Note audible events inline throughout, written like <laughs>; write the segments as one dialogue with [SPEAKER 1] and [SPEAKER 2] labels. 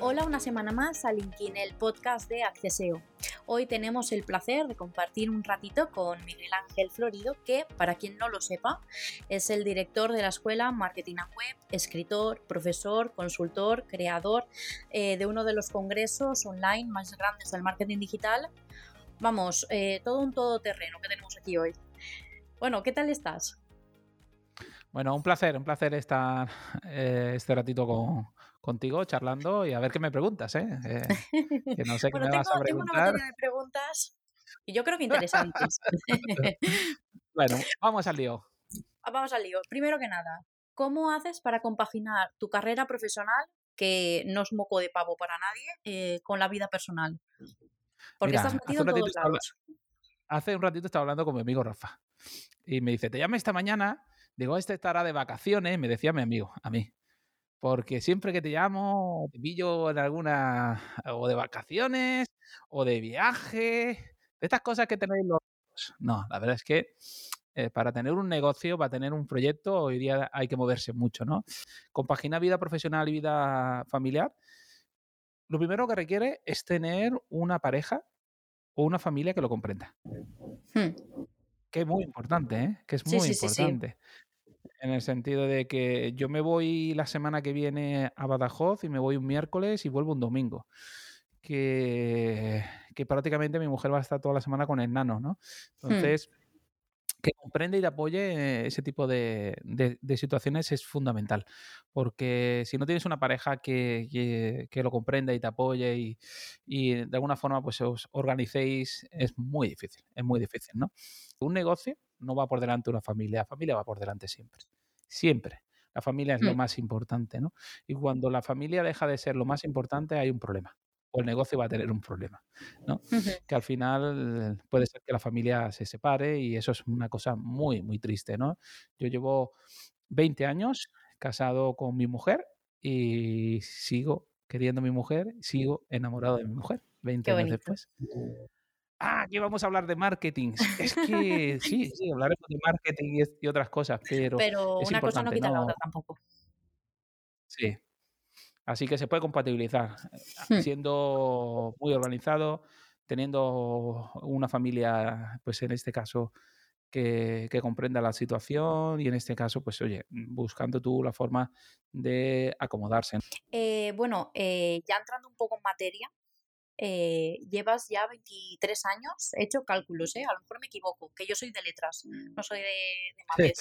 [SPEAKER 1] Hola una semana más a LinkedIn, el podcast de Acceseo. Hoy tenemos el placer de compartir un ratito con Miguel Ángel Florido, que, para quien no lo sepa, es el director de la escuela Marketing Web, escritor, profesor, consultor, creador eh, de uno de los congresos online más grandes del marketing digital. Vamos, eh, todo un todoterreno que tenemos aquí hoy. Bueno, ¿qué tal estás?
[SPEAKER 2] Bueno, un placer, un placer estar eh, este ratito contigo charlando y a ver qué me preguntas, ¿eh?
[SPEAKER 1] eh <laughs> que no sé qué me vas a preguntar. Tengo una materia de preguntas y yo creo que interesantes. <laughs>
[SPEAKER 2] bueno, vamos al lío.
[SPEAKER 1] Vamos al lío. Primero que nada, ¿cómo haces para compaginar tu carrera profesional, que no es moco de pavo para nadie, eh, con la vida personal? Porque estás metido en todos lados.
[SPEAKER 2] Hace un ratito estaba hablando con mi amigo Rafa y me dice, te llamé esta mañana Digo, este estará de vacaciones, me decía mi amigo, a mí. Porque siempre que te llamo, te pillo en alguna, o de vacaciones, o de viaje, de estas cosas que tenéis los... No, la verdad es que eh, para tener un negocio, para tener un proyecto, hoy día hay que moverse mucho, ¿no? Compaginar vida profesional y vida familiar. Lo primero que requiere es tener una pareja o una familia que lo comprenda. Hmm. Que es muy importante, ¿eh? Que es muy importante. En el sentido de que yo me voy la semana que viene a Badajoz y me voy un miércoles y vuelvo un domingo. Que, que prácticamente mi mujer va a estar toda la semana con el nano, ¿no? Hmm. Entonces, que comprende y te apoye ese tipo de, situaciones es fundamental. Porque si no tienes una pareja que, lo comprenda y te apoye y, y, de alguna forma pues os organicéis, es muy difícil, es muy difícil, ¿no? Un negocio no va por delante una familia, la familia va por delante siempre. Siempre. La familia es lo mm. más importante, ¿no? Y cuando la familia deja de ser lo más importante, hay un problema. O el negocio va a tener un problema, ¿no? Que al final puede ser que la familia se separe y eso es una cosa muy, muy triste, ¿no? Yo llevo 20 años casado con mi mujer y sigo queriendo a mi mujer, sigo enamorado de mi mujer 20 años después ah, aquí vamos a hablar de marketing. Es que <laughs> sí, sí, hablaremos de marketing y, otras cosas, pero.
[SPEAKER 1] Pero una cosa no quita la otra tampoco.
[SPEAKER 2] Sí. Así que se puede compatibilizar. Hmm. Siendo muy organizado, teniendo una familia, pues en este caso, que, comprenda la situación y en este caso, pues oye, buscando tú la forma de acomodarse.
[SPEAKER 1] Eh, bueno, eh, ya entrando un poco en materia, eh, llevas ya 23 años, he hecho cálculos, ¿eh? a lo mejor me equivoco, que yo soy de letras, no soy de, de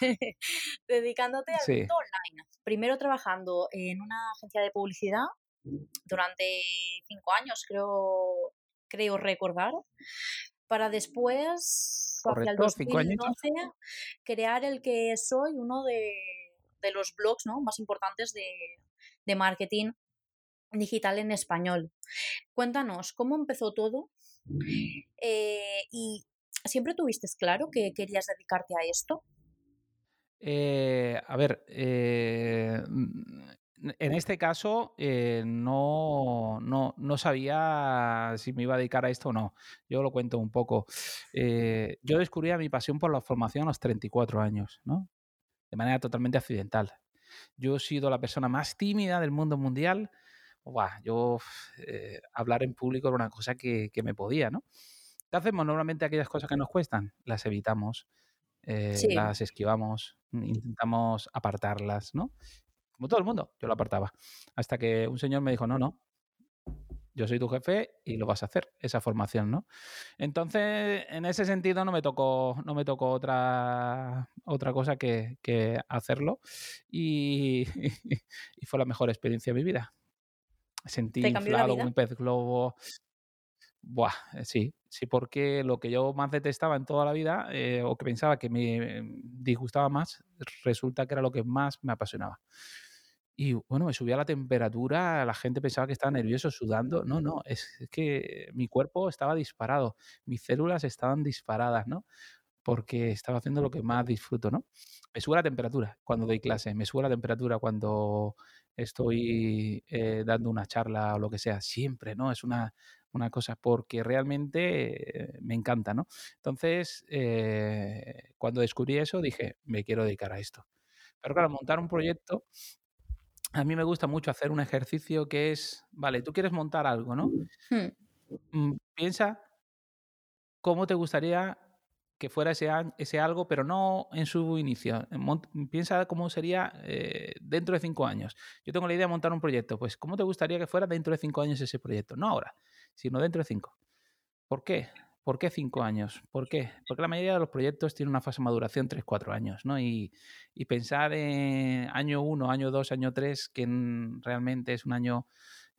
[SPEAKER 1] <laughs> <laughs> dedicándote al mundo online. Primero trabajando en una agencia de publicidad durante cinco años, creo, creo recordar, para después, hacia el 2012, crear el que soy uno de, los blogs ¿no? más importantes de, de marketing digital en español. Cuéntanos, ¿cómo empezó todo? Eh, ¿Y siempre tuviste claro que querías dedicarte a esto?
[SPEAKER 2] Eh, a ver, eh, en este caso no, no, sabía si me iba a dedicar a esto o no. Yo lo cuento un poco. yo descubrí mi pasión por la formación a los 34 años, ¿no? De manera totalmente accidental. Yo he sido la persona más tímida del mundo mundial yo eh, hablar en público era una cosa que, me podía, ¿no? ¿Qué hacemos? Normalmente aquellas cosas que nos cuestan, las evitamos, eh, las esquivamos, intentamos apartarlas, ¿no? Como todo el mundo, yo lo apartaba. Hasta que un señor me dijo, no, no, yo soy tu jefe y lo vas a hacer, esa formación, ¿no? Entonces, en ese sentido no me tocó, no me tocó otra, otra cosa que, que y, <laughs> y, fue la mejor experiencia de mi vida sentí inflado un pez globo. Buah, eh, sí, sí, porque lo que yo más detestaba en toda la vida, eh, o que pensaba que me disgustaba más, resulta que era lo que más me apasionaba. Y bueno, me subía la temperatura, la gente pensaba que estaba nervioso, sudando. No, no, es, que mi cuerpo estaba disparado, mis células estaban disparadas, ¿no? Porque estaba haciendo lo que más disfruto, ¿no? Me sube la temperatura cuando doy clase, me sube la temperatura cuando estoy eh, dando una charla o lo que sea, siempre, ¿no? Es una, cosa porque realmente me encanta, ¿no? Entonces, eh, cuando descubrí eso, dije, me quiero dedicar a esto. Pero claro, montar un proyecto a mí me gusta mucho hacer un ejercicio que es, vale, tú quieres montar algo, ¿no?
[SPEAKER 1] Hmm.
[SPEAKER 2] Mm, piensa cómo te gustaría que fuera ese, ese algo, pero no en su inicio. Piensa cómo sería eh, dentro de cinco años. Yo tengo la idea de montar un proyecto, pues ¿cómo te gustaría que fuera dentro de cinco años ese proyecto? No ahora, sino dentro de cinco. ¿Por qué? ¿Por qué cinco años? ¿Por qué? Porque la mayoría de los proyectos tienen una fase de maduración tres, cuatro años, ¿no? Y, y pensar en año uno, año dos, año tres, que realmente es un año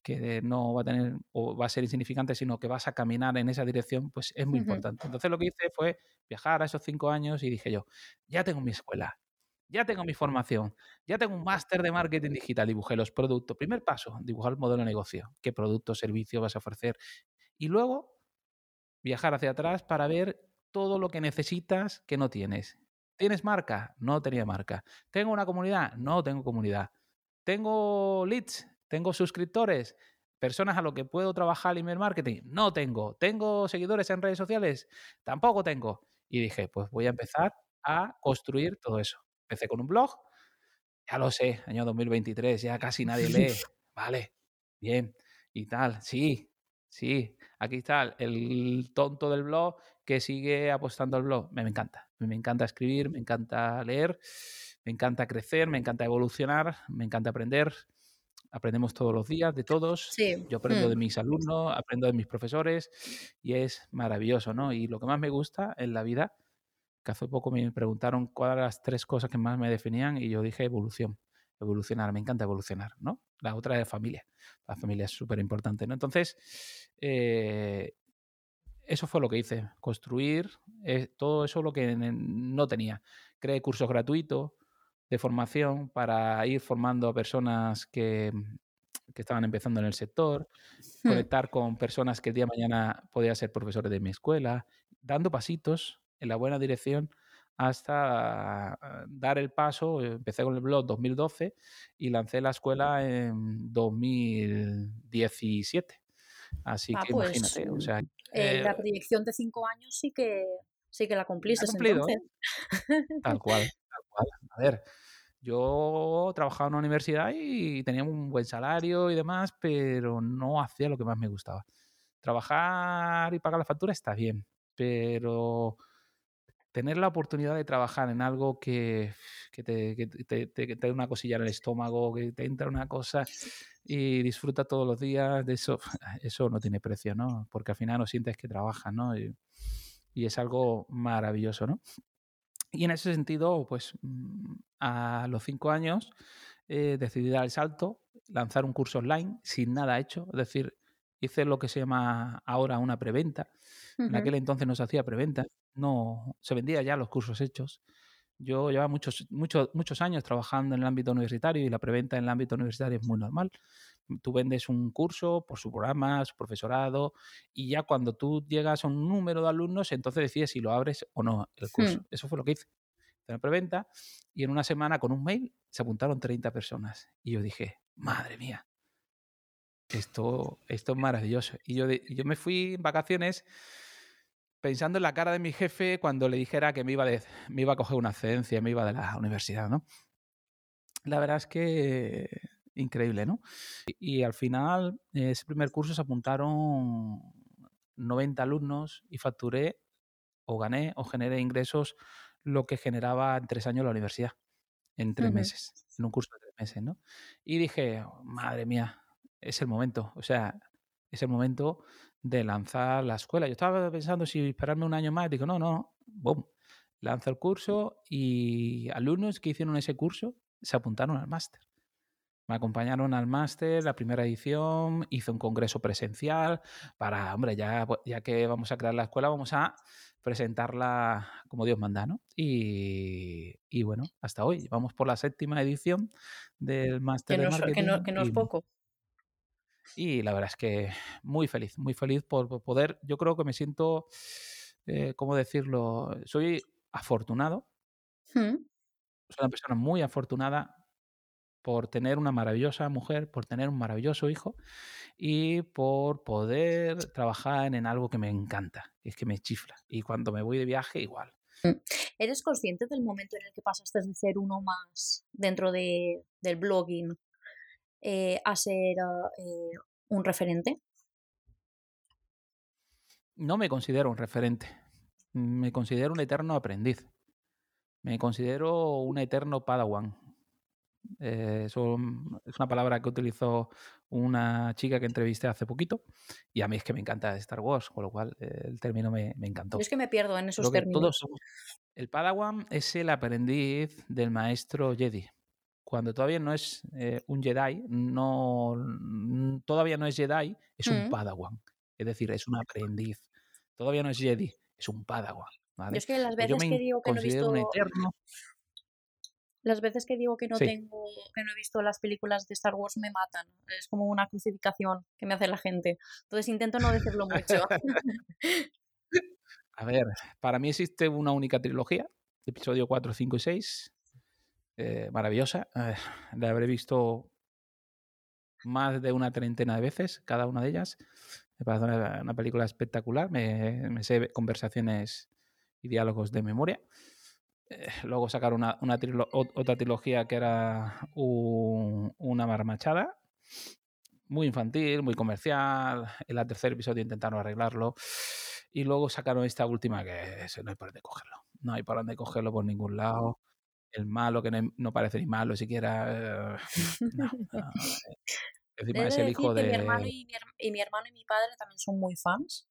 [SPEAKER 2] que no va a tener o va a ser insignificante, sino que vas a caminar en esa dirección, pues es muy importante. Entonces lo que hice fue viajar a esos cinco años y dije yo, ya tengo mi escuela, ya tengo mi formación, ya tengo un máster de marketing digital, dibujé los productos. Primer paso, dibujar el modelo de negocio, qué producto, servicio vas a ofrecer. Y luego viajar hacia atrás para ver todo lo que necesitas que no tienes. ¿Tienes marca? No tenía marca. ¿Tengo una comunidad? No tengo comunidad. ¿Tengo leads? ¿Tengo suscriptores? ¿Personas a lo que puedo trabajar email marketing? No tengo. ¿Tengo seguidores en redes sociales? Tampoco tengo. Y dije, pues voy a empezar a construir todo eso. Empecé con un blog. Ya lo sé, año 2023, ya casi nadie <laughs> lee. Vale, bien. Y tal, sí, sí. Aquí está el tonto del blog que sigue apostando al blog. Me, me encanta. Me encanta escribir, me encanta leer, me encanta crecer, me encanta evolucionar, me encanta aprender aprendemos todos los días de todos. Yo aprendo de mm. mis alumnos, aprendo de mis profesores y es maravilloso, ¿no? Y lo que más me gusta en la vida, que hace poco me preguntaron cuáles eran las tres cosas que más me definían y yo dije evolución, evolucionar, me encanta evolucionar, ¿no? La otra es familia, la familia es súper importante, ¿no? Entonces, eh, eso fue lo que hice, construir eh, todo eso lo que no tenía. Creé cursos gratuitos, de formación para ir formando a personas que, que estaban empezando en el sector, hmm. conectar con personas que el día de mañana podían ser profesores de mi escuela, dando pasitos en la buena dirección hasta ah, dar el paso. Empecé con el blog 2012 y lancé la escuela en 2017. Así ah, que pues, imagínate, o sea,
[SPEAKER 1] eh, la proyección de cinco años sí que sí que la cumpliste.
[SPEAKER 2] Tal cual. A ver, yo trabajaba en una universidad y tenía un buen salario y demás, pero no hacía lo que más me gustaba. Trabajar y pagar la factura está bien, pero tener la oportunidad de trabajar en algo que, te, que una cosilla en el estómago, que te entra una cosa y disfruta todos los días de eso, <laughs> eso no tiene precio, ¿no? Porque al final no sientes que trabajas, ¿no? Y, y es algo maravilloso, ¿no? Y en ese sentido, pues mm, a los cinco años eh, decidí dar el salto, lanzar un curso online sin nada hecho, es decir, hice lo que se llama ahora una preventa. En aquel entonces no se hacía preventa, no se vendía ya los cursos hechos. Yo llevaba muchos, muchos, muchos años trabajando en el ámbito universitario y la preventa en el ámbito universitario es muy normal. Tú vendes un curso por su programa, su profesorado, y ya cuando tú llegas a un número de alumnos, entonces decides si lo abres o no el curso. Hmm. Eso fue lo que hice. En la preventa, y en una semana con un mail se apuntaron 30 personas. Y yo dije, madre mía, esto, esto es maravilloso. Y yo, yo me fui en vacaciones pensando en la cara de mi jefe cuando le dijera que me iba, de, me iba a coger una excedencia, me iba de la universidad, ¿no? La verdad es que increíble, ¿no? Y, al final, ese primer curso se apuntaron 90 alumnos y facturé o gané o generé ingresos lo que generaba en tres años la universidad, en tres meses, en un curso de tres meses, ¿no? Y dije, madre mía, es el momento, o sea, es el momento de lanzar la escuela. Yo estaba pensando si esperarme un año más, digo, no, no, boom, lanzo el curso y alumnos que hicieron ese curso se apuntaron al máster. Me acompañaron al máster, la primera edición, hice un congreso presencial para, hombre, ya, pues, ya que vamos a crear la escuela, vamos a presentarla como Dios manda, ¿no? Y, y bueno, hasta hoy, vamos por la séptima edición del máster de marketing.
[SPEAKER 1] Que no, que no es poco.
[SPEAKER 2] Y la verdad es que muy feliz, muy feliz por poder, yo creo que me siento, eh, ¿cómo decirlo? Soy afortunado. Hmm. Soy una persona muy afortunada por tener una maravillosa mujer, por tener un maravilloso hijo y por poder trabajar en algo que me encanta, es que me chifla. Y cuando me voy de viaje, igual.
[SPEAKER 1] Mm. ¿Eres consciente del momento en el que pasaste de ser uno más dentro de, del blogging eh, a ser eh, un referente?
[SPEAKER 2] No me considero un referente. Me considero un eterno aprendiz. Me considero un eterno padawan. Eh, eso mm, es una palabra que utilizó una chica que entrevisté hace poquito y a mí es que me encanta Star Wars, con lo cual eh, el término me, me encantó.
[SPEAKER 1] Yo es que me pierdo en esos términos.
[SPEAKER 2] todos El Padawan es el aprendiz del maestro Jedi. Cuando todavía no es eh, un Jedi, no, todavía no es Jedi, es un
[SPEAKER 1] Mm.
[SPEAKER 2] Padawan. Es decir, es un aprendiz. Todavía no es Jedi, es un Padawan. ¿vale?
[SPEAKER 1] Yo es que las
[SPEAKER 2] Pues yo
[SPEAKER 1] veces
[SPEAKER 2] me
[SPEAKER 1] que digo que no he visto
[SPEAKER 2] un eterno.
[SPEAKER 1] Las veces que digo que no
[SPEAKER 2] Sí.
[SPEAKER 1] tengo que no he visto las películas de Star Wars me matan. Es como una crucificación que me hace la gente. Entonces intento no decirlo mucho. <laughs>
[SPEAKER 2] A ver, para mí existe una única trilogía, episodio 4, 5 y 6. eh, maravillosa. Eh, la habré visto más de una treintena de veces, cada una de ellas. Me parece una, una película espectacular. Me, me sé conversaciones y diálogos de memoria. Eh, luego sacaron una, una trilo- otra trilogía que era un- una marmachada. Muy infantil, muy comercial. En el tercer episodio intentaron arreglarlo. Y luego sacaron esta última que no hay por dónde cogerlo. No hay por dónde cogerlo por ningún lado. El malo que no, no parece ni malo siquiera. eh, no, <laughs> no, eh, Encima es el hijo
[SPEAKER 1] que mi hermano,
[SPEAKER 2] de.
[SPEAKER 1] y mi, her- y mi hermano y mi padre también son muy fans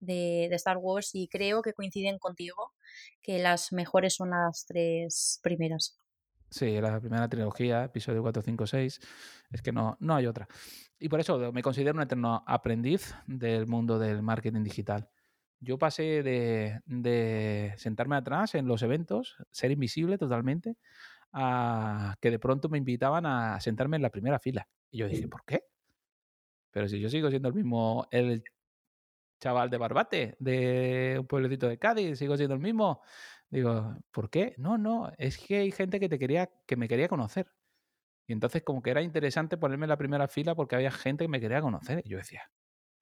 [SPEAKER 1] de, de Star Wars y creo que coinciden contigo que las mejores son las tres primeras.
[SPEAKER 2] Sí, la primera trilogía, episodio 4, 5, 6. Es que no, no hay otra. Y por eso me considero un eterno aprendiz del mundo del marketing digital. Yo pasé de, de sentarme atrás en los eventos, ser invisible totalmente, a que de pronto me invitaban a sentarme en la primera fila. Y yo dije, ¿por qué? Pero si yo sigo siendo el mismo, el chaval de Barbate, de un pueblecito de Cádiz, sigo siendo el mismo. Digo, ¿por qué? No, no, es que hay gente que te quería, que me quería conocer. Y entonces como que era interesante ponerme en la primera fila porque había gente que me quería conocer. Y yo decía,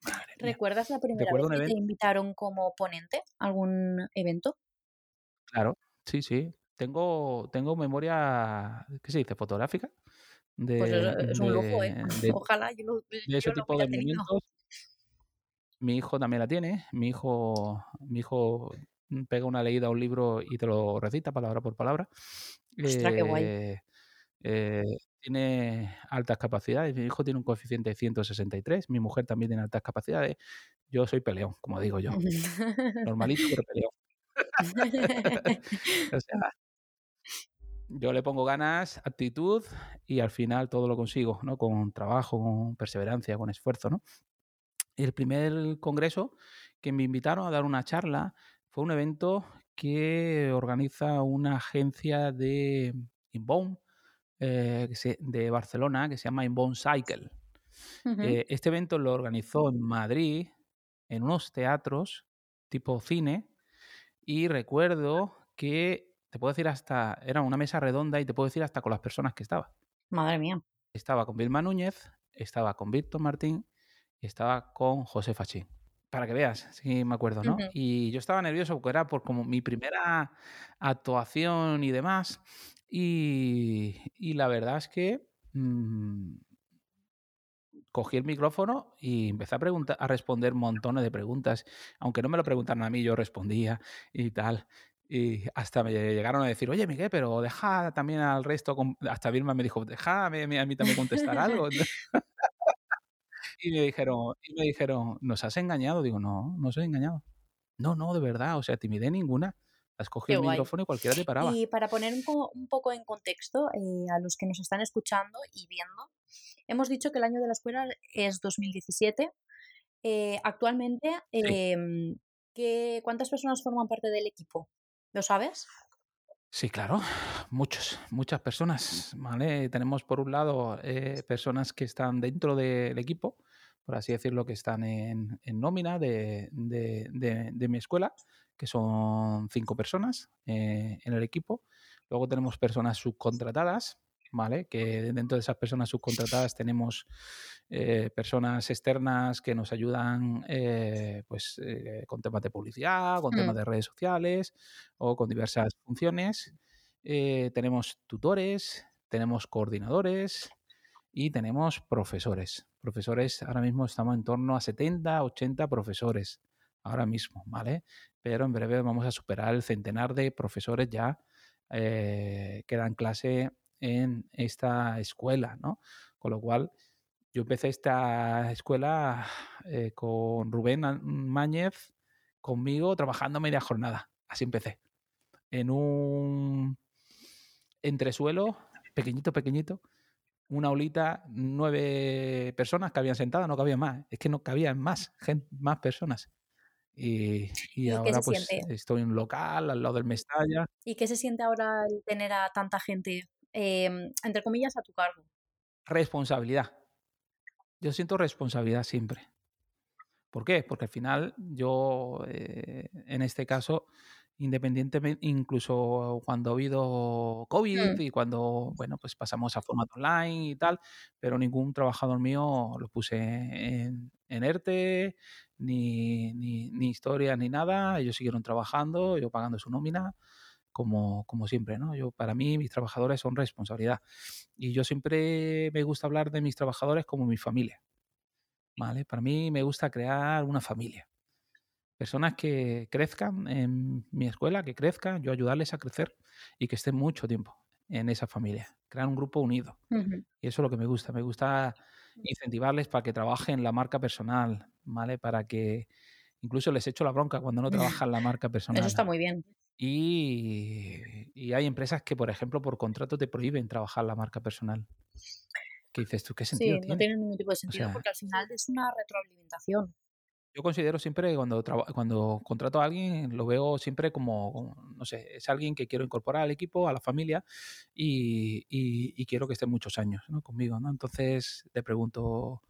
[SPEAKER 2] madre mía.
[SPEAKER 1] ¿Recuerdas la primera vez que te invitaron como ponente a algún evento?
[SPEAKER 2] claro, sí, sí. Tengo, tengo memoria, ¿qué se dice? Fotográfica
[SPEAKER 1] Pues es,
[SPEAKER 2] de,
[SPEAKER 1] es un lujo, ¿eh? <laughs>
[SPEAKER 2] de,
[SPEAKER 1] Ojalá yo lo,
[SPEAKER 2] de ese tipo de momentos. Mi hijo también la tiene. Mi hijo, mi hijo pega una leída a un libro y te lo recita palabra por palabra.
[SPEAKER 1] Ostras, qué guay.
[SPEAKER 2] Eh, eh, tiene altas capacidades. Mi hijo tiene un coeficiente de 163. Mi mujer también tiene altas capacidades. Yo soy peleón, como digo yo. Normalito, pero peleón. <laughs> O sea, yo le pongo ganas, actitud y al final todo lo consigo, ¿no? Con trabajo, con perseverancia, con esfuerzo, ¿no? El primer congreso que me invitaron a dar una charla fue un evento que organiza una agencia de Inbound eh, de Barcelona que se llama Inbound Cycle. Eh, este evento lo organizó en Madrid, en unos teatros tipo cine, y recuerdo que, te puedo decir hasta, era una mesa redonda y te puedo decir hasta con las personas que estaba.
[SPEAKER 1] Madre mía.
[SPEAKER 2] Estaba con Vilma Núñez, estaba con Víctor Martín y estaba con José Fachín. Para que veas, sí me acuerdo, ¿no? Y yo estaba nervioso porque era por como mi primera actuación y demás. Y, y la verdad es que mm, cogí el micrófono y empecé a, preguntar, a responder montones de preguntas. Aunque no me lo preguntaran a mí, yo respondía y tal. Y hasta me llegaron a decir, oye, Miguel, pero deja también al resto. con-". Hasta Vilma me dijo, déjame a mí también contestar algo. <laughs> <laughs> y me dijeron, y me dijeron, ¿nos has engañado? Digo, no, no os he engañado. No, no, de verdad, o sea, timidez ninguna. Has cogido el micrófono y cualquiera te paraba.
[SPEAKER 1] Y para poner un, po- un poco en contexto eh, a los que nos están escuchando y viendo, hemos dicho que el año de la escuela es 2017. Eh, actualmente,
[SPEAKER 2] Sí.
[SPEAKER 1] em, ¿qué- ¿cuántas personas forman parte del equipo? ¿Lo sabes?
[SPEAKER 2] Sí, claro, muchos, muchas personas, ¿vale? Tenemos por un lado eh, personas que están dentro del equipo, por así decirlo, que están en, en nómina de, de- mi escuela, que son cinco personas eh, en el equipo. Luego tenemos personas subcontratadas, ¿vale? Que dentro de esas personas subcontratadas tenemos eh, personas externas que nos ayudan eh, pues, eh, con temas de publicidad, con temas
[SPEAKER 1] Mm.
[SPEAKER 2] de redes sociales o con diversas funciones. Tenemos tutores, tenemos coordinadores y tenemos profesores. Profesores, ahora mismo estamos en torno a 70, 80 profesores, ahora mismo, ¿vale? Pero en breve vamos a superar el centenar de profesores ya que dan clase en esta escuela, ¿no? Con lo cual, yo empecé esta escuela eh, con Rubén Máñez, conmigo, trabajando media jornada. Así empecé. En un entresuelo, pequeñito, pequeñito, una olita, nueve personas que habían sentado, no cabían más. Es que no cabían más, gente, más personas. Y, ahora pues estoy en un local al lado del Mestalla.
[SPEAKER 1] ¿Y qué se siente ahora el tener a tanta gente, em, entre comillas, a tu cargo?
[SPEAKER 2] Responsabilidad. Yo siento responsabilidad siempre. ¿Por qué? Porque al final yo, eh, en este caso, independientemente, incluso cuando ha habido COVID mm. y cuando, bueno, pues pasamos a formato online y tal, pero ningún trabajador mío lo puse en, en ERTE, ni, ni, ni historia, ni nada. Ellos siguieron trabajando, yo pagando su nómina, como, como siempre, ¿no? Yo, para mí, mis trabajadores son responsabilidad. Y yo siempre me gusta hablar de mis trabajadores como mi familia. ¿Vale? Para mí me gusta crear una familia personas que crezcan en mi escuela, que crezcan, yo ayudarles a crecer y que estén mucho tiempo en esa familia, crear un grupo unido. Y eso es lo que me gusta, me gusta incentivarles para que trabajen la marca personal, ¿vale? Para que incluso les echo la bronca cuando no <laughs> trabajan la marca personal.
[SPEAKER 1] Eso está muy bien.
[SPEAKER 2] Y, y, hay empresas que, por ejemplo, por contrato te prohíben trabajar la marca personal. ¿Qué dices tú? ¿Qué sentido
[SPEAKER 1] sí, no tiene ningún tipo de sentido, porque al final es una retroalimentación.
[SPEAKER 2] Yo considero siempre que cuando, cuando contrato a alguien, lo veo siempre como, no sé, es alguien que quiero incorporar al equipo, a la familia y, y, quiero que esté muchos años ¿no? conmigo. ¿no? Entonces le pregunto,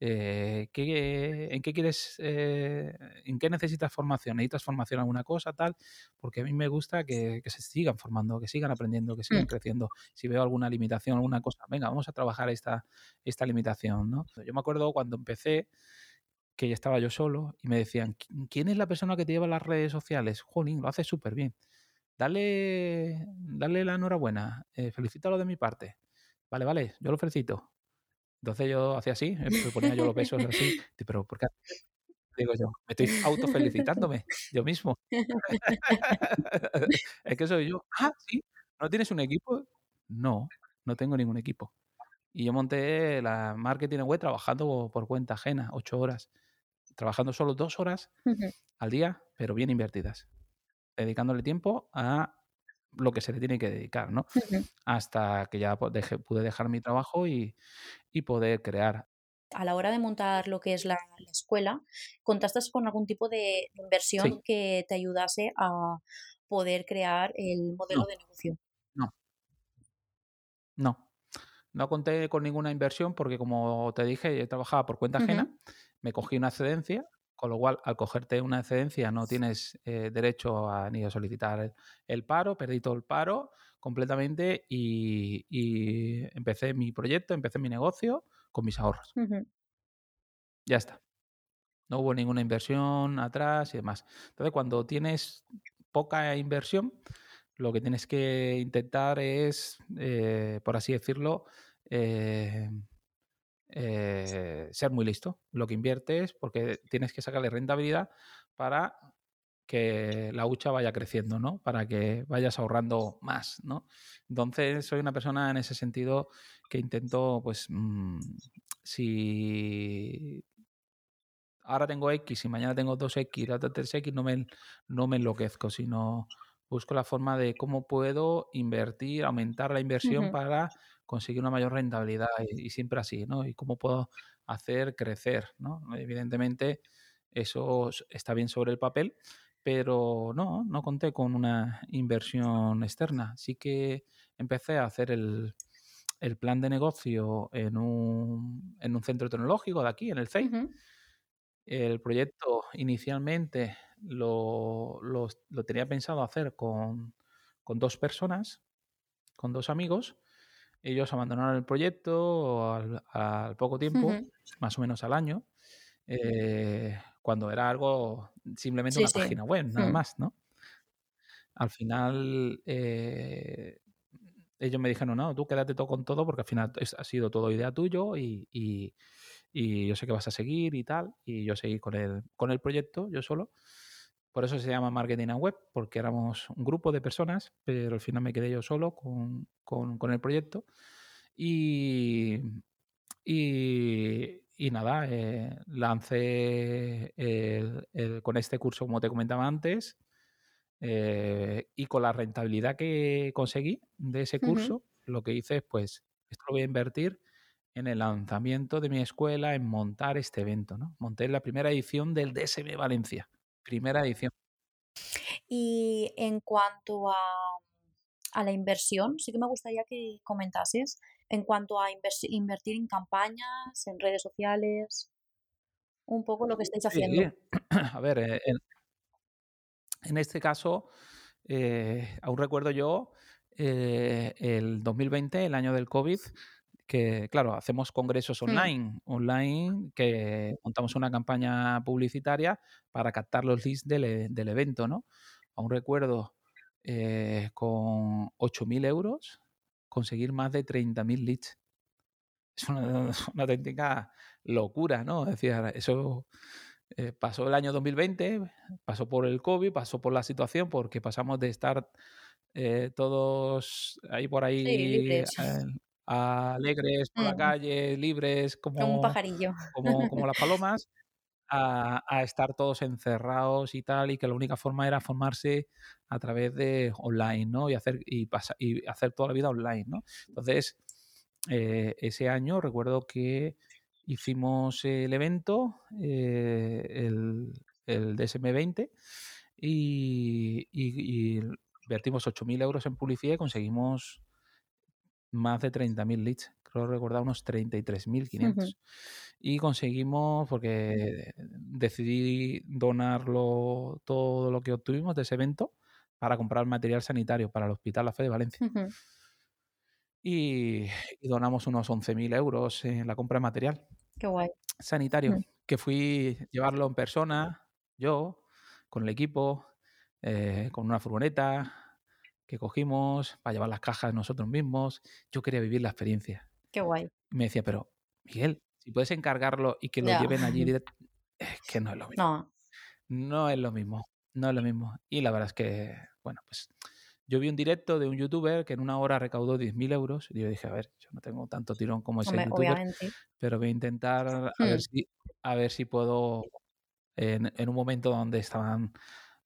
[SPEAKER 2] eh, ¿qué, ¿en qué quieres, eh, en qué necesitas formación? ¿Necesitas formación en alguna cosa, tal? Porque a mí me gusta que, que se sigan formando, que sigan aprendiendo, que sigan mm. creciendo. Si veo alguna limitación, alguna cosa, venga, vamos a trabajar esta, esta limitación, ¿no? Yo me acuerdo cuando empecé, que ya estaba yo solo y me decían, ¿quién es la persona que te lleva las redes sociales? Jolín, lo hace súper bien. Dale, dale la enhorabuena, eh, felicítalo de mi parte. Vale, vale, yo lo felicito. Entonces yo hacía así, me ponía yo los besos así, pero ¿por qué? Digo yo, me estoy autofelicitándome yo mismo. <laughs> es que soy yo. Ah, sí, ¿no tienes un equipo? No, no tengo ningún equipo. Y yo monté la marketing web trabajando por cuenta ajena, ocho horas trabajando solo dos horas al día, pero bien invertidas, dedicándole tiempo a lo que se le tiene que dedicar, ¿no? Hasta que ya pude dejar mi trabajo y, poder crear.
[SPEAKER 1] A la hora de montar lo que es la, escuela, ¿contaste con algún tipo de inversión que te ayudase a poder crear el modelo de negocio?
[SPEAKER 2] No. No. No conté con ninguna inversión porque, como te dije, trabajaba por cuenta ajena me cogí una excedencia, con lo cual al cogerte una excedencia no tienes eh, derecho a, ni a solicitar el, paro, perdí todo el paro completamente y, empecé mi proyecto, empecé mi negocio con mis ahorros. Ya está. No hubo ninguna inversión atrás y demás. Entonces, cuando tienes poca inversión, lo que tienes que intentar es, eh, por así decirlo, eh, eh, ser muy listo. Lo que inviertes, porque tienes que sacarle rentabilidad para que la hucha vaya creciendo, ¿no? Para que vayas ahorrando más, ¿no? Entonces, soy una persona en ese sentido que intento, pues, mm, si ahora tengo X y mañana tengo 2X, la otra 3X, no me, no me enloquezco, sino busco la forma de cómo puedo invertir, aumentar la inversión para conseguir una mayor rentabilidad y, siempre así, ¿no? Y cómo puedo hacer crecer, ¿no? Evidentemente eso está bien sobre el papel, pero no, no conté con una inversión externa. Sí que empecé a hacer el, plan de negocio en un, en un, centro tecnológico de aquí, en el CEI. El proyecto inicialmente lo, tenía pensado hacer con, con dos personas, con dos amigos, ellos abandonaron el proyecto al, poco tiempo, más o menos al año, eh, cuando era algo simplemente una página web, nada mm. más, ¿no? Al final, eh, ellos me dijeron, no, tú quédate todo con todo porque al final ha sido todo idea tuyo y, y, yo sé que vas a seguir y tal. Y yo seguí con el, con el proyecto, yo solo. Por eso se llama Marketing and Web, porque éramos un grupo de personas, pero al final me quedé yo solo con, con, el proyecto. Y, y, nada, eh, lancé con este curso, como te comentaba antes, eh, y con la rentabilidad que conseguí de ese curso, lo que hice es, pues, esto lo voy a invertir en el lanzamiento de mi escuela, en montar este evento, ¿no? Monté la primera edición del DSB Valencia, primera edición.
[SPEAKER 1] Y en cuanto a, a la inversión, sí que me gustaría que comentases en cuanto a invertir en campañas, en redes sociales, un poco lo que estáis haciendo. <clears throat>
[SPEAKER 2] A ver, eh, en este caso, eh, aún recuerdo yo eh, el 2020, el año del COVID, que, claro, hacemos congresos mm. online, online, que montamos una campaña publicitaria para captar los leads del, e, evento, ¿no? Aún recuerdo eh, con 8.000 euros conseguir más de 30.000 leads. Es una, <laughs> una auténtica locura, ¿no? Es decir, eso eh, pasó el año 2020, pasó por el COVID, pasó por la situación, porque pasamos de estar eh, todos ahí por ahí eh, alegres por la mm. calle, libres como,
[SPEAKER 1] como un pajarillo,
[SPEAKER 2] como, como las <laughs> palomas, a, a, estar todos encerrados y tal, y que la única forma era formarse a través de online, ¿no? Y hacer, y, y hacer toda la vida online, ¿no? Entonces, ese año recuerdo que hicimos el evento, eh, el, el, DSM20, y, y, y invertimos 8.000 euros en publicidad y conseguimos más de 30.000 leads. Creo recordar unos 33.500. Y conseguimos, porque decidí donarlo todo lo que obtuvimos de ese evento para comprar material sanitario para el Hospital La Fe de Valencia. y, y, donamos unos 11.000 euros en la compra de material.
[SPEAKER 1] Qué guay.
[SPEAKER 2] Sanitario, mm. que fui llevarlo en persona, yo, con el equipo, eh, con una furgoneta que cogimos para llevar las cajas nosotros mismos. Yo quería vivir la experiencia.
[SPEAKER 1] Qué guay.
[SPEAKER 2] me decía, pero Miguel, si puedes encargarlo y que lo lleven allí, <laughs> es que no es lo mismo. No. No es lo mismo, no es lo mismo. Y la verdad es que, bueno, pues yo vi un directo de un youtuber que en una hora recaudó 10.000 euros y yo dije, a ver, yo no tengo tanto tirón como ese youtuber, pero voy a intentar a, ver hmm. si, a ver si puedo, en, un momento donde estaban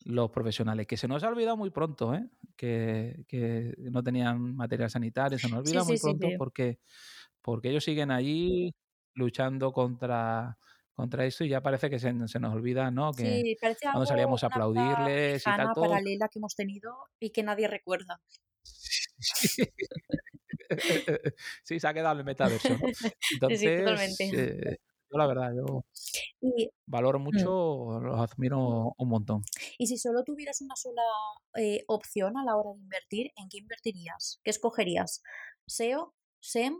[SPEAKER 2] los profesionales, que se nos ha olvidado muy pronto, ¿eh? que, que no tenían material sanitario, se nos ha olvidado muy pronto porque, porque ellos siguen allí luchando contra contra eso y ya parece que se, se nos olvida, ¿no? Que
[SPEAKER 1] sí,
[SPEAKER 2] cuando salíamos a aplaudirles y tal, todo.
[SPEAKER 1] paralela que hemos tenido y que nadie recuerda. <laughs>
[SPEAKER 2] sí, se ha quedado el metaverso. Entonces, <laughs> sí, totalmente. Eh, yo la verdad, yo valoro mm. mucho, los admiro un montón.
[SPEAKER 1] Y si solo tuvieras una sola eh, opción a la hora de invertir, ¿en qué invertirías? ¿Qué escogerías? ¿SEO, SEM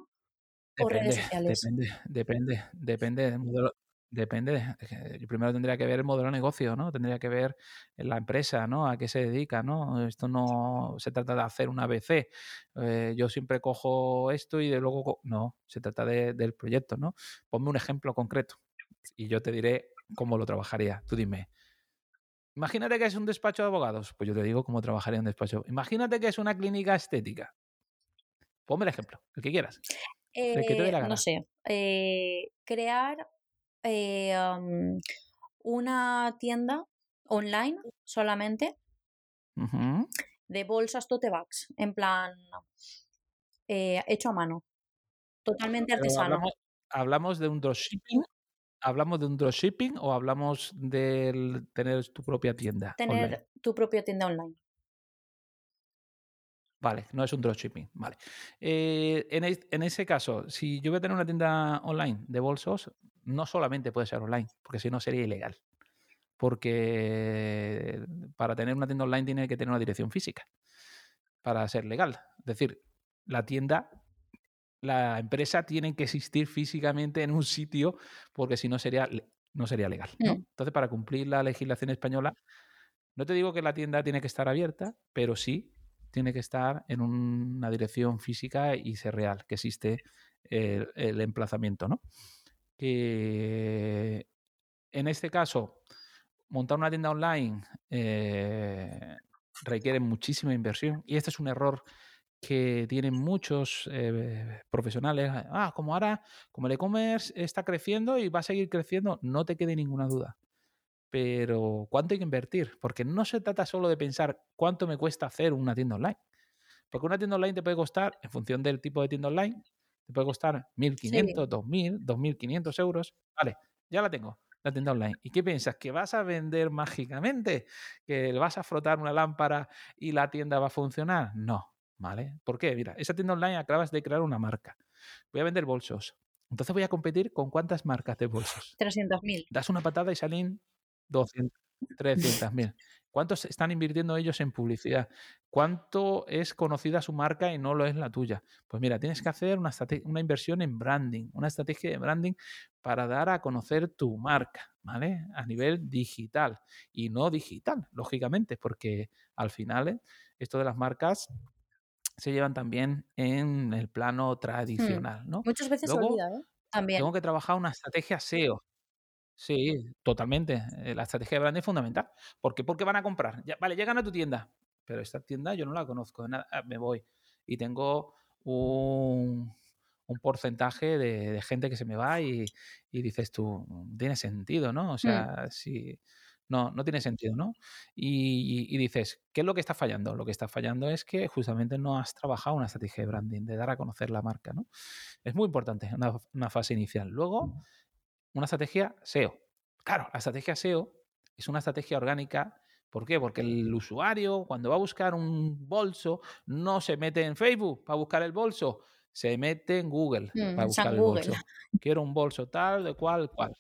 [SPEAKER 1] o redes sociales?
[SPEAKER 2] Depende, depende, depende del modelo, Depende. Yo primero tendría que ver el modelo de negocio, ¿no? Tendría que ver la empresa, ¿no? A qué se dedica, ¿no? Esto no se trata de hacer un ABC. Eh, yo siempre cojo esto y de luego... No, se trata del proyecto, ¿no? Ponme un ejemplo concreto y yo te diré cómo lo trabajaría. Tú dime. Imagínate que es un despacho de abogados. Pues yo te digo cómo trabajaría un despacho. Imagínate que es una clínica estética. Ponme el ejemplo, el que quieras.
[SPEAKER 1] Eh, no sé. Eh, crear eh, una tienda online solamente de bolsas tote bags, en plan eh, hecho a mano, totalmente artesano.
[SPEAKER 2] Hablamos, de un dropshipping. ¿Hablamos de un dropshipping o hablamos de tener tu propia tienda?
[SPEAKER 1] Tener tu propia tienda online.
[SPEAKER 2] Vale, no es un dropshipping. Vale. Eh, en, en, ese caso, si yo voy a tener una tienda online de bolsos, no solamente puede ser online, porque si no sería ilegal. Porque para tener una tienda online tiene que tener una dirección física para ser legal. Es decir, la tienda, la empresa tiene que existir físicamente en un sitio porque si no sería, no sería legal. Mm. Entonces, para cumplir la legislación española, no te digo que la tienda tiene que estar abierta, pero sí tiene que estar en una dirección física y ser real, que existe el, el emplazamiento, ¿no? Que en este caso, montar una tienda online eh, requiere muchísima inversión y este es un error que tienen muchos eh, profesionales. Ah, como ahora, como el e-commerce está creciendo y va a seguir creciendo, no te quede ninguna duda. Pero ¿cuánto hay que invertir? Porque no se trata solo de pensar cuánto me cuesta hacer una tienda online. Porque una tienda online te puede costar, en función del tipo de tienda online, te puede costar 1.500, 2.000, 2.500 euros. Vale, ya la tengo la tienda online. ¿Y qué piensas? ¿Que vas a vender mágicamente? ¿Que vas a frotar una lámpara y la tienda va a funcionar? No, ¿vale? ¿Por qué? Mira, esa tienda online acabas de crear una marca. Voy a vender bolsos. Entonces voy a competir con cuántas marcas de bolsos.
[SPEAKER 1] 300.000.
[SPEAKER 2] Das una patada y salen 200, 300.000. ¿Cuántos están invirtiendo ellos en publicidad? ¿Cuánto es conocida su marca y no lo es la tuya? Pues mira, tienes que hacer una, una inversión en branding, una estrategia de branding para dar a conocer tu marca, ¿vale? A nivel digital y no digital, lógicamente, porque al final eh, esto de las marcas se llevan también en el plano hmm. tradicional, ¿no?
[SPEAKER 1] Muchas veces se olvida, ¿eh? También.
[SPEAKER 2] Tengo que trabajar una estrategia SEO. Sí, totalmente. Eh, la estrategia de branding es fundamental. ¿Por qué? Porque van a comprar. Ya, vale, llegan a tu tienda, pero esta tienda yo no la conozco, nada, ah, me voy. Y tengo un, un porcentaje de, gente que se me va y, dices tú, tiene sentido, ¿no? O mm. sea, si... No, no tiene sentido, ¿no? Y, dices, ¿qué es lo que está fallando? Lo que está fallando es que justamente no has trabajado una estrategia de branding, de dar a conocer la marca, ¿no? Es muy importante, una, una fase inicial. Luego, una estrategia SEO. Claro, la estrategia SEO es una estrategia orgánica. ¿Por qué? Porque el usuario, cuando va a buscar un bolso, no se mete en Facebook para buscar el bolso, se mete en Google
[SPEAKER 1] mm,
[SPEAKER 2] para buscar
[SPEAKER 1] el
[SPEAKER 2] bolso. Quiero un bolso tal, de cual, cual.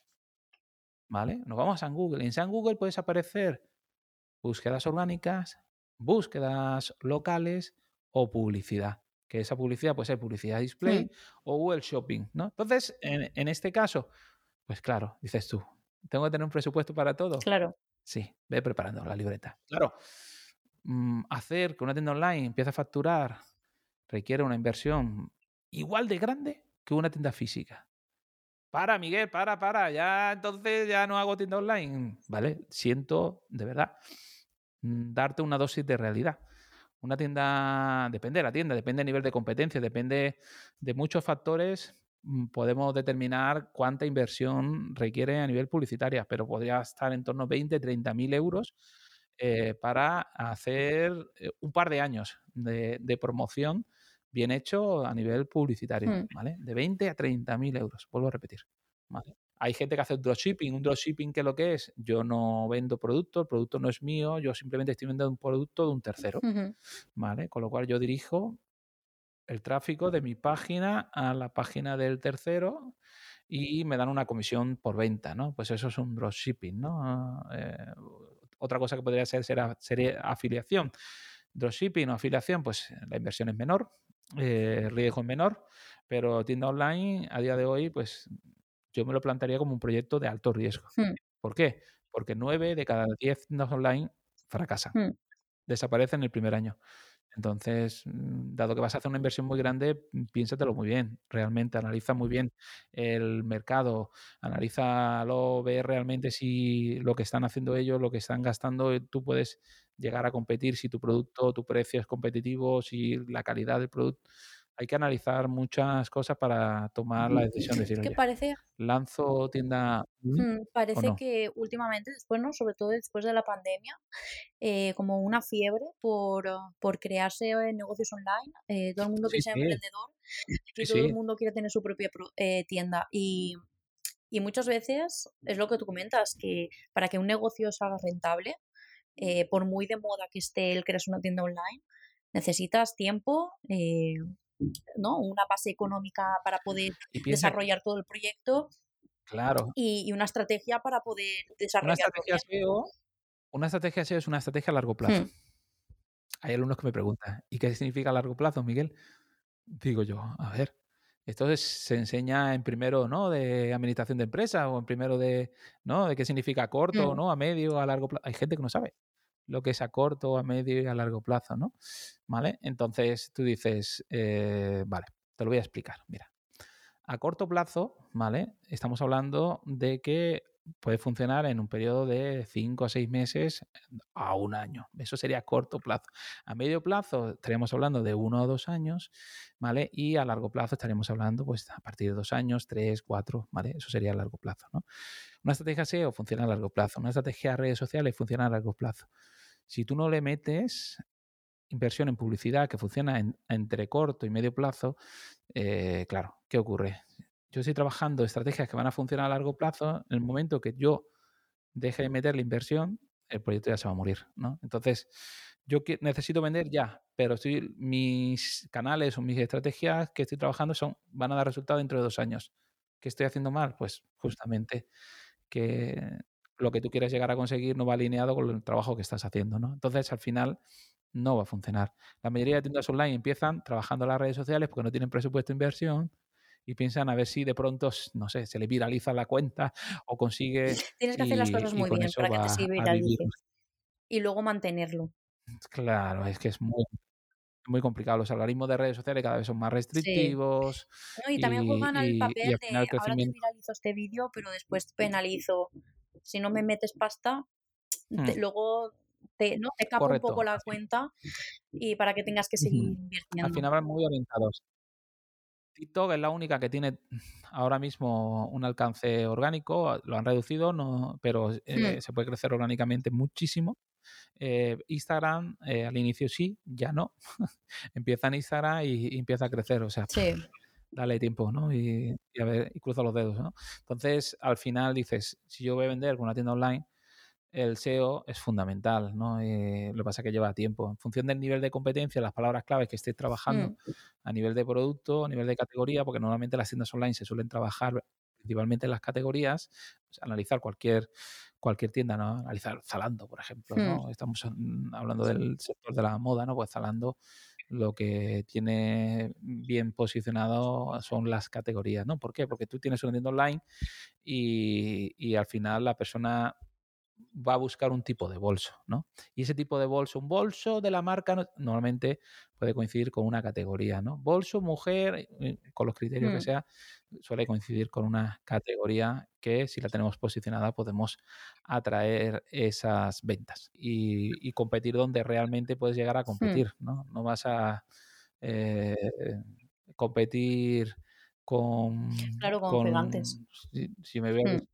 [SPEAKER 2] ¿Vale? Nos vamos a San Google. En San Google puedes aparecer búsquedas orgánicas, búsquedas locales o publicidad. Que esa publicidad puede ser publicidad display o Google Shopping, ¿no? Entonces, en, en este caso, pues claro, dices tú, ¿tengo que tener un presupuesto para todo?
[SPEAKER 1] Claro.
[SPEAKER 2] Sí, ve preparando la libreta. Claro, mm, hacer que una tienda online empiece a facturar requiere una inversión igual de grande que una tienda física. Para, Miguel, para, para, ya entonces ya no hago tienda online. Vale, siento de verdad mm, darte una dosis de realidad. Una tienda, depende de la tienda, depende del nivel de competencia, depende de muchos factores podemos determinar cuánta inversión requiere a nivel publicitaria, pero podría estar en torno a 20, 30 mil euros eh, para hacer eh, un par de años de, promoción bien hecho a nivel publicitario, hmm. ¿vale? De 20 a 30 mil euros, vuelvo a repetir. Hay gente que hace dropshipping, un dropshipping que lo que es, yo no vendo producto, el producto no es mío, yo simplemente estoy vendiendo un producto de un tercero, ¿vale? Con lo cual yo dirijo el tráfico de mi página a la página del tercero y me dan una comisión por venta, ¿no? Pues eso es un dropshipping, ¿no? Eh, otra cosa que podría ser sería afiliación. Dropshipping o afiliación, pues la inversión es menor, eh, el riesgo es menor, pero tienda online a día de hoy, pues yo me lo plantearía como un proyecto de alto riesgo.
[SPEAKER 1] Hmm.
[SPEAKER 2] ¿Por qué? Porque nueve de cada diez tiendas online fracasan, hmm. desaparecen el primer año. Entonces, mm, dado que vas a hacer una inversión muy grande, mm, piénsatelo muy bien, realmente, analiza muy bien el mercado, analízalo, ve realmente si lo que están haciendo ellos, lo que están gastando, eh, tú puedes llegar a competir si tu producto, tu precio es competitivo, si la calidad del producto hay que analizar muchas cosas para tomar la decisión de decir,
[SPEAKER 1] ¿Qué parece?
[SPEAKER 2] lanzo tienda.
[SPEAKER 1] Mm, parece que últimamente, después, ¿no? Sobre todo después de la pandemia, eh, como una fiebre por, por crearse eh, negocios online. Eh, todo el mundo quiere ser emprendedor y todo el mundo quiere tener su propia tienda. Y, y muchas veces es lo que tú comentas, que para que un negocio salga rentable, por muy de moda que esté el crear una tienda online, necesitas tiempo, ¿no? Una base económica para poder desarrollar todo el proyecto.
[SPEAKER 2] Claro.
[SPEAKER 1] Y, una estrategia para poder desarrollar.
[SPEAKER 2] Una estrategia SEO, una estrategia SEO es una estrategia a largo plazo. Hmm. Hay alumnos que me preguntan, ¿y qué significa a largo plazo, Miguel? Digo yo, a ver, esto se enseña en primero, ¿no? De administración de empresa o en primero de, ¿no? De qué significa corto, hmm. ¿no? A medio, a largo plazo. Hay gente que no sabe. Lo que es a corto, a medio y a largo plazo, ¿no? ¿Vale? Entonces tú dices, eh, vale, te lo voy a explicar. Mira, a corto plazo, ¿vale? Estamos hablando de que puede funcionar en un periodo de 5 a 6 meses a un año. Eso sería corto plazo. A medio plazo estaríamos hablando de 1 o 2 años, ¿vale? Y a largo plazo estaríamos hablando pues a partir de 2 años, 3, 4, ¿vale? Eso sería a largo plazo, ¿no? Una estrategia SEO funciona a largo plazo, una estrategia de redes sociales funciona a largo plazo. Si tú no le metes inversión en publicidad que funciona entre corto y medio plazo, eh, claro, ¿qué ocurre? Yo estoy trabajando estrategias que van a funcionar a largo plazo. En el momento que yo deje de meter la inversión, el proyecto ya se va a morir, ¿no? Entonces, yo necesito vender ya, pero mis canales o mis estrategias que estoy trabajando son, van a dar resultado dentro de dos años. ¿Qué estoy haciendo mal? Pues justamente que lo que tú quieres llegar a conseguir no va alineado con el trabajo que estás haciendo, ¿no? Entonces, al final, no va a funcionar. La mayoría de tiendas online empiezan trabajando las redes sociales porque no tienen presupuesto de inversión y piensan a ver si de pronto, no sé, se le viraliza la cuenta o consigue... <laughs>
[SPEAKER 1] Tienes que hacer las cosas muy bien para que te viralice y luego mantenerlo.
[SPEAKER 2] Claro, es que es muy, muy complicado. Los algoritmos de redes sociales cada vez son más restrictivos.
[SPEAKER 1] y, también juegan al papel de ahora te viralizo este vídeo, pero después penalizo. Si no me metes pasta, hmm. luego te, ¿no? te capa un poco la cuenta y para que tengas que seguir invirtiendo.
[SPEAKER 2] Al final van muy orientados. TikTok es la única que tiene ahora mismo un alcance orgánico, lo han reducido, no, pero eh, hmm. se puede crecer orgánicamente muchísimo. Eh, Instagram eh, al inicio sí, ya no. <laughs> empieza en Instagram y, empieza a crecer, o sea, <laughs> dale tiempo, ¿no? Y, a ver, y cruza los dedos, ¿no? Entonces, al final dices, si yo voy a vender con una tienda online, el SEO es fundamental, ¿no? Eh, lo que pasa es que lleva tiempo. En función del nivel de competencia, las palabras claves que estés trabajando mm. a nivel de producto, a nivel de categoría, porque normalmente las tiendas online se suelen trabajar principalmente en las categorías, pues, analizar cualquier cualquier tienda, ¿no? Analizar Zalando, por ejemplo, ¿no? Mm. Estamos hablando del sector de la moda, ¿no? Pues Zalando lo que tiene bien posicionado son las categorías, ¿no? ¿Por qué? Porque tú tienes una tienda online y, y al final la persona va a buscar un tipo de bolso, ¿no? Y ese tipo de bolso, un bolso de la marca, normalmente puede coincidir con una categoría, ¿no? Bolso, mujer, eh, con los criterios que mm. sea, suele coincidir con una categoría que si la tenemos posicionada podemos atraer esas ventas y, competir donde realmente puedes llegar a competir, ¿no? No vas a eh, competir con...
[SPEAKER 1] Claro, con, gigantes.
[SPEAKER 2] Si, me veo hmm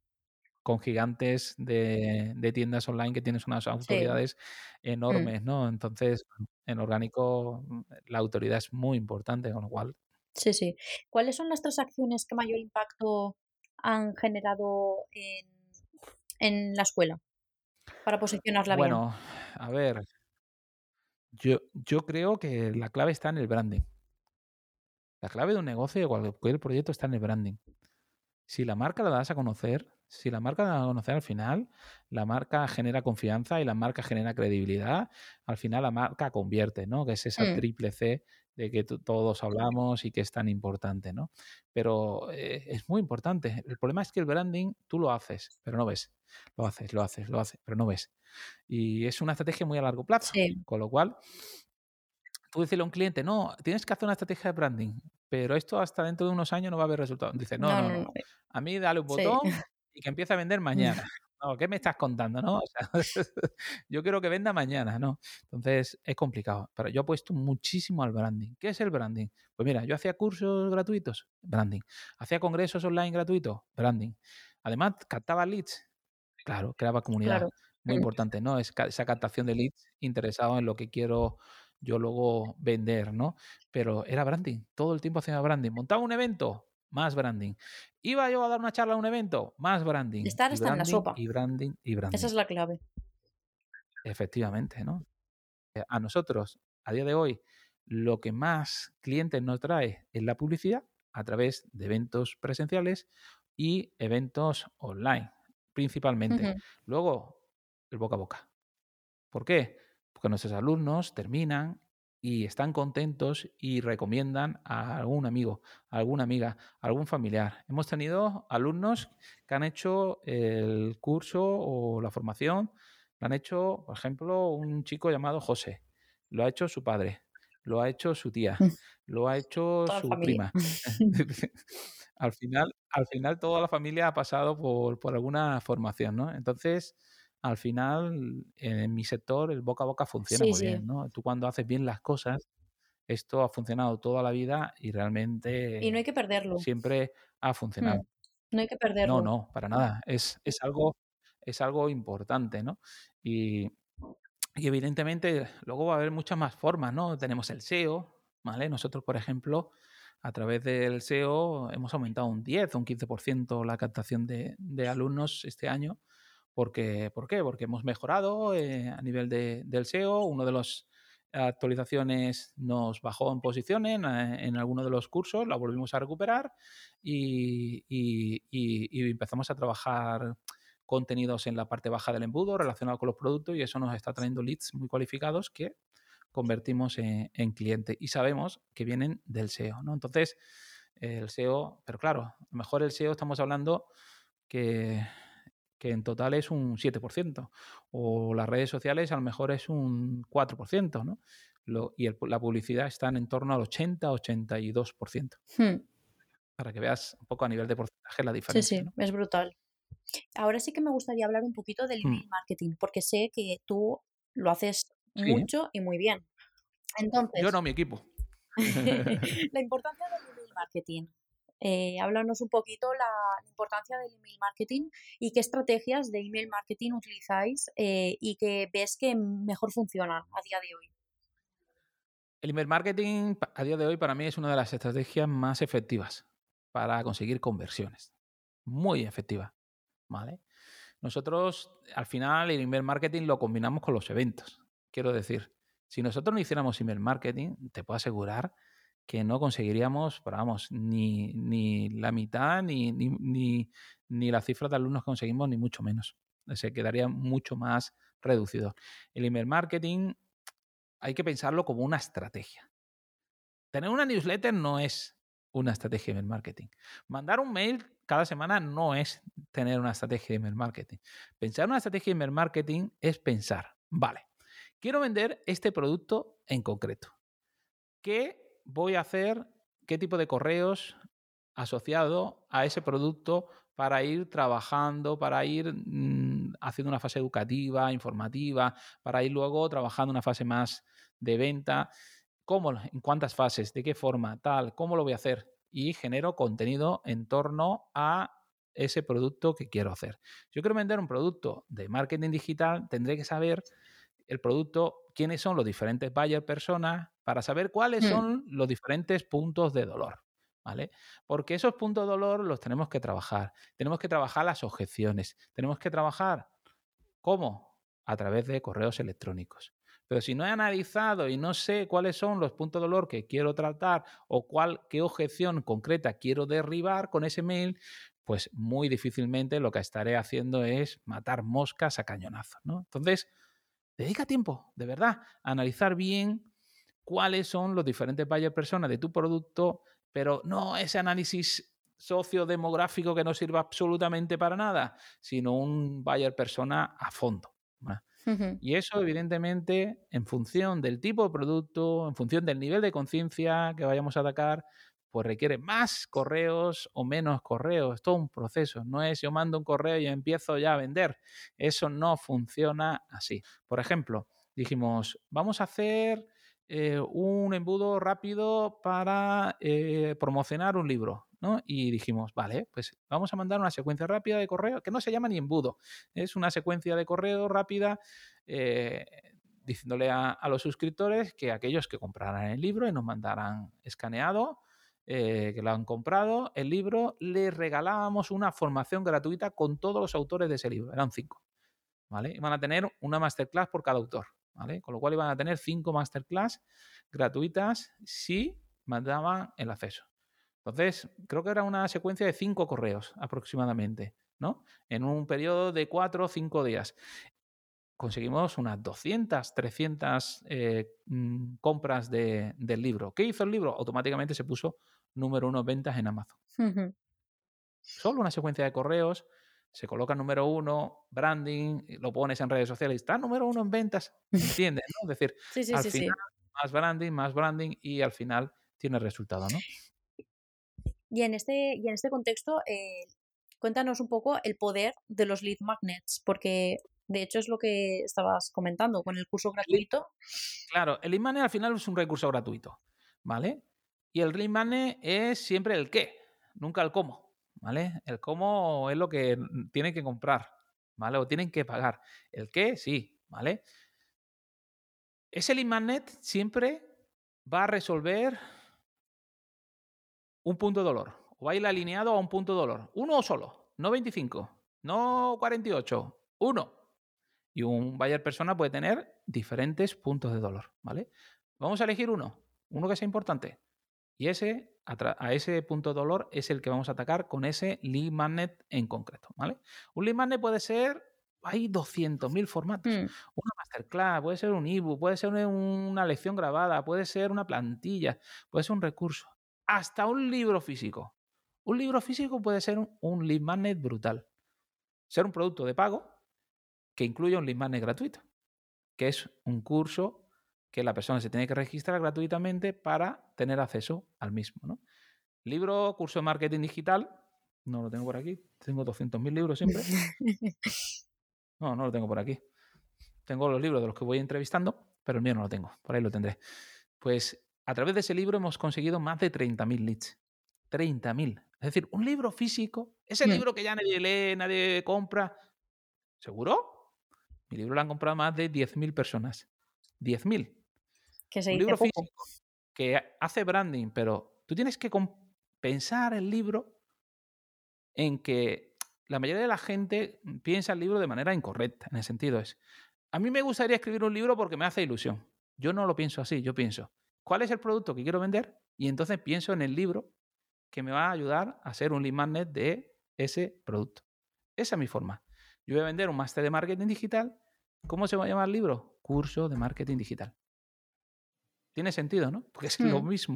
[SPEAKER 2] con gigantes de, tiendas online que tienes unas autoridades mm. enormes, ¿no? Entonces, en orgánico mm, la autoridad es muy importante, con lo cual...
[SPEAKER 1] Sí, sí. ¿Cuáles son las transacciones que mayor impacto han generado en, la escuela para posicionarla
[SPEAKER 2] bien? Bueno, a ver, yo, yo creo que la clave está en el branding. La clave de un negocio, de cualquier proyecto, está en el branding. Si la marca la das a conocer, si la marca da a conocer al final, la marca genera confianza y la marca genera credibilidad, al final la marca convierte, ¿no? Que es esa mm. triple C de que todos hablamos y que es tan importante, ¿no? Pero eh, es muy importante. El problema es que el branding tú lo haces, pero no ves. Lo haces, lo haces, lo haces, pero no ves. Y es una estrategia muy a largo plazo. Con lo cual, tú decirle a un cliente, no, tienes que hacer una estrategia de branding, pero esto hasta dentro de unos años no va a haber resultado. Dice, no, no, no. A mí dale un botón y que empiece a vender mañana. No, ¿qué me estás contando? No? <laughs> yo quiero que venda mañana, ¿no? Entonces es complicado. Pero yo he puesto muchísimo al branding. ¿Qué es el branding? Pues mira, yo hacía cursos gratuitos, branding. Hacía congresos online gratuitos, branding. Además, captaba leads. Claro, creaba comunidad. Muy <laughs> importante, ¿no? Es esa captación de leads interesado en lo que quiero yo luego vender, ¿no? Pero era branding, todo el tiempo hacía branding. Montaba un evento, más branding. Iba yo a dar una charla a un evento, más branding.
[SPEAKER 1] Estar está en la sopa.
[SPEAKER 2] Y branding, y branding.
[SPEAKER 1] Esa es la clave.
[SPEAKER 2] Efectivamente, ¿no? Eh, a nosotros, a día de hoy, lo que más clientes nos trae es la publicidad a través de eventos presenciales y eventos online, principalmente. Luego, el boca a boca. ¿Por qué? Porque nuestros alumnos terminan y están contentos y recomiendan a algún amigo, a alguna amiga, a algún familiar. Hemos tenido alumnos que han hecho el curso o la formación Lo han hecho, por ejemplo, un chico llamado José. Lo ha hecho su padre. Lo ha hecho su tía.
[SPEAKER 1] Mm.
[SPEAKER 2] Lo ha hecho
[SPEAKER 1] Toda
[SPEAKER 2] su prima. <laughs> <laughs> al, final, al final, toda la familia ha pasado por, por alguna formación, ¿no? Entonces, al final, en mi sector, el boca a boca funciona
[SPEAKER 1] Sí,
[SPEAKER 2] muy
[SPEAKER 1] sí.
[SPEAKER 2] bien, ¿no? Tú cuando haces bien las cosas, esto ha funcionado toda la vida y
[SPEAKER 1] Y no
[SPEAKER 2] realmente
[SPEAKER 1] hay que perderlo.
[SPEAKER 2] siempre ha funcionado.
[SPEAKER 1] Mm. No hay que
[SPEAKER 2] No,
[SPEAKER 1] perderlo.
[SPEAKER 2] no, para nada. Es, es algo, es algo importante, ¿no? Y, y evidentemente luego va a haber muchas más formas, ¿no? Tenemos el SEO, ¿vale? Nosotros, por ejemplo, a través del SEO hemos aumentado un 10 o un 15% la captación de, de alumnos este año. Porque, ¿Por qué? Porque hemos mejorado eh, a nivel de- del SEO. Uno de las actualizaciones nos bajó en posiciones en, eh, en alguno de los cursos, la volvimos a recuperar y, empezamos a trabajar contenidos en la parte baja del embudo relacionado con los productos y eso nos está trayendo leads muy cualificados que convertimos en, en cliente y sabemos que vienen del SEO, ¿no? Entonces, el SEO, pero claro, a lo mejor el SEO estamos hablando que, que en total es un 7%, o las redes sociales a lo mejor es un 4%, ¿no? Lo- y el- la publicidad está en torno al 80-82%,
[SPEAKER 1] Hmm.
[SPEAKER 2] para que veas un poco a nivel de porcentaje la
[SPEAKER 1] Sí,
[SPEAKER 2] diferencia,
[SPEAKER 1] sí,
[SPEAKER 2] ¿no?
[SPEAKER 1] es brutal. Ahora sí que me gustaría hablar un poquito del
[SPEAKER 2] Mm.
[SPEAKER 1] email marketing, porque sé que tú lo haces
[SPEAKER 2] Sí.
[SPEAKER 1] mucho y muy bien.
[SPEAKER 2] Yo
[SPEAKER 1] Entonces,
[SPEAKER 2] no, mi equipo. <laughs>
[SPEAKER 1] la importancia del email marketing. Eh, háblanos un poquito la, la importancia del email marketing y qué estrategias de email marketing utilizáis eh, y que ves que mejor funcionan a día de hoy.
[SPEAKER 2] El email marketing a día de hoy para mí es una de las estrategias más efectivas para conseguir conversiones. Muy efectiva. ¿Vale? Nosotros al final el email marketing lo combinamos con los eventos. Quiero decir, si nosotros no hiciéramos email marketing, te puedo asegurar que no conseguiríamos, vamos, ni, ni la mitad, ni, ni, ni, ni la cifra de alumnos que conseguimos, ni mucho menos. Se quedaría mucho más reducido. El email marketing hay que pensarlo como una estrategia. Tener una newsletter no es una estrategia de email marketing. Mandar un mail cada semana no es tener una estrategia de email marketing. Pensar en una estrategia de email marketing es pensar, vale, quiero vender este producto en concreto. ¿Qué voy a hacer? ¿Qué tipo de correos asociado a ese producto para ir trabajando, para ir mmm, haciendo una fase educativa, informativa, para ir luego trabajando una fase más de venta? ¿Cómo? ¿En cuántas fases? ¿De qué forma? Tal, ¿cómo lo voy a hacer? Y genero contenido en torno a ese producto que quiero hacer. Yo quiero vender un producto de marketing digital, tendré que saber el producto, quiénes son los diferentes buyer personas, para saber cuáles
[SPEAKER 1] Hmm.
[SPEAKER 2] son los diferentes puntos de dolor. ¿Vale? Porque esos puntos de dolor los tenemos que trabajar. Tenemos que trabajar las objeciones. Tenemos que trabajar, ¿cómo? A través de correos electrónicos. Pero si no he analizado y no sé cuáles son los puntos de dolor que quiero tratar o cuál, qué objeción concreta quiero derribar con ese mail, pues muy difícilmente lo que estaré haciendo es matar moscas a cañonazos. ¿no? Entonces, dedica tiempo, de verdad, a analizar bien cuáles son los diferentes buyer personas de tu producto, pero no ese análisis sociodemográfico que no sirva absolutamente para nada, sino un buyer persona a fondo.
[SPEAKER 1] Uh -huh.
[SPEAKER 2] Y eso, evidentemente, en función del tipo de producto, en función del nivel de conciencia que vayamos a atacar, pues requiere más correos o menos correos. Es todo un proceso. No es yo mando un correo y empiezo ya a vender. Eso no funciona así. Por ejemplo, dijimos, vamos a hacer eh, un embudo rápido para eh, promocionar un libro. ¿no? Y dijimos, vale, pues vamos a mandar una secuencia rápida de correo que no se llama ni embudo. Es una secuencia de correo rápida. Eh, diciéndole a, a, los suscriptores que aquellos que compraran el libro y nos mandaran escaneado, eh, que lo han comprado, el libro, les regalábamos una formación gratuita con todos los autores de ese libro. Eran cinco. ¿vale? Iban a tener una masterclass por cada autor. ¿vale? Con lo cual iban a tener cinco masterclass gratuitas si mandaban el acceso. Entonces, creo que era una secuencia de cinco correos aproximadamente, ¿no? En un periodo de cuatro o cinco días conseguimos unas 200, 300 eh, compras de, del libro. ¿Qué hizo el libro? Automáticamente se puso número uno en ventas en Amazon.
[SPEAKER 1] Uh -huh.
[SPEAKER 2] Solo una secuencia de correos se coloca número uno, branding, lo pones en redes sociales, está número uno en ventas, <laughs> ¿entiendes? ¿no? Es decir, al final, más branding, más branding y al final tiene resultado, ¿no?
[SPEAKER 1] Y en este, y en este contexto, eh, cuéntanos un poco el poder de los lead magnets, porque de hecho es lo que estabas comentando con el curso gratuito.
[SPEAKER 2] Claro, el lead magnet al final es un recurso gratuito, ¿vale? Y el lead magnet es siempre el qué, nunca el cómo, ¿vale? El cómo es lo que tienen que comprar, ¿vale? O tienen que pagar. El qué, sí, ¿vale? Ese lead magnet siempre va a resolver un punto de dolor. O va a ir alineado a un punto de dolor. Uno solo, no 25, no 48, uno. Y un buyer persona puede tener diferentes puntos de dolor, ¿vale? Vamos a elegir uno, uno que sea importante. Y ese, a, ese punto de dolor es el que vamos a atacar con ese lead magnet en concreto, ¿vale? Un lead magnet puede ser hay 200.000 formatos. Mm. Una masterclass, puede ser un ebook, puede ser una lección grabada, puede ser una plantilla, puede ser un recurso hasta un libro físico. Un libro físico puede ser un, lead magnet brutal. Ser un producto de pago que incluye un lead magnet gratuito, que es un curso que la persona se tiene que registrar gratuitamente para tener acceso al mismo. ¿no? Libro, curso de marketing digital, no lo tengo por aquí, tengo 200.000 libros siempre. <laughs> No, no lo tengo por aquí. Tengo los libros de los que voy entrevistando, pero el mío no lo tengo, por ahí lo tendré. Pues a través de ese libro hemos conseguido más de 30.000 leads. 30.000. Es decir, un libro físico, ese mm. libro que ya nadie lee, nadie compra. ¿Seguro? Mi libro lo han comprado más de 10.000 personas. 10.000.
[SPEAKER 1] Que se
[SPEAKER 2] un
[SPEAKER 1] libro físico
[SPEAKER 2] que hace branding, pero tú tienes que pensar el libro en que la mayoría de la gente piensa el libro de manera incorrecta, en el sentido es, a mí me gustaría escribir un libro porque me hace ilusión. Yo no lo pienso así, yo pienso, cuál es el producto que quiero vender y entonces pienso en el libro que me va a ayudar a ser un lead magnet de ese producto. Esa es mi forma. Yo voy a vender un máster de marketing digital. ¿Cómo se va a llamar el libro? Curso de marketing digital. Tiene sentido, ¿no? Porque es lo mm. mismo.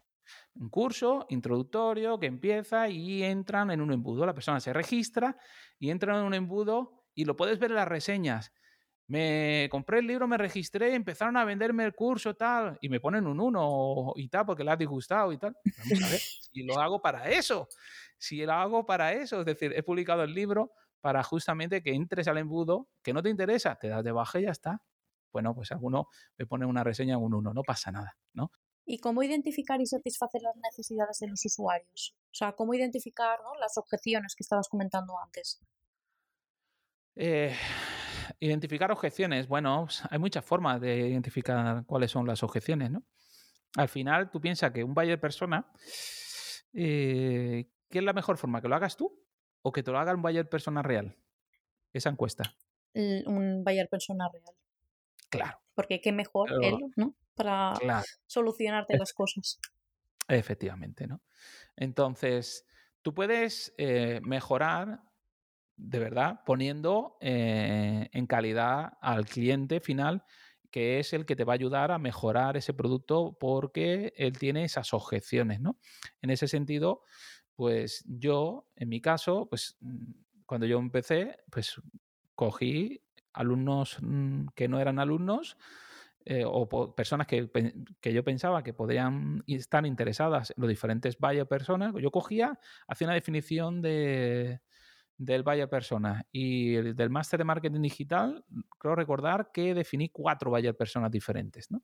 [SPEAKER 2] Un curso introductorio que empieza y entran en un embudo. La persona se registra y entra en un embudo y lo puedes ver en las reseñas me compré el libro, me registré, empezaron a venderme el curso, tal, y me ponen un uno y tal, porque le ha disgustado y tal. Vamos a ver, si lo hago para eso, si lo hago para eso, es decir, he publicado el libro para justamente que entres al embudo, que no te interesa, te das de baja y ya está. Bueno, pues alguno me pone una reseña un uno, no pasa nada, ¿no?
[SPEAKER 1] ¿Y cómo identificar y satisfacer las necesidades de los usuarios? O sea, ¿cómo identificar las objeciones que estabas comentando antes?
[SPEAKER 2] Eh, <sighs> identificar objeciones. Bueno, pues, hay muchas formas de identificar cuáles son las objeciones, ¿no? Al final, tú piensas que un buyer persona, eh, ¿qué es la mejor forma? ¿Que lo hagas tú o que te lo haga un buyer persona real? Esa encuesta.
[SPEAKER 1] Un buyer persona real.
[SPEAKER 2] Claro.
[SPEAKER 1] Porque qué mejor él, ¿no? Para solucionarte las cosas.
[SPEAKER 2] Efectivamente, ¿no? Entonces, tú puedes eh, mejorar de verdad, poniendo eh, en calidad al cliente final, que es el que te va a ayudar a mejorar ese producto porque él tiene esas objeciones, ¿no? En ese sentido, pues yo, en mi caso, pues mm, cuando yo empecé, pues cogí alumnos mm, que no eran alumnos, eh, o personas que, que, yo pensaba que podrían estar interesadas en los diferentes buyer personas, yo cogía, hacía una definición de, del Buyer Persona y del máster de marketing digital, creo recordar que definí cuatro Buyer Personas diferentes. ¿no?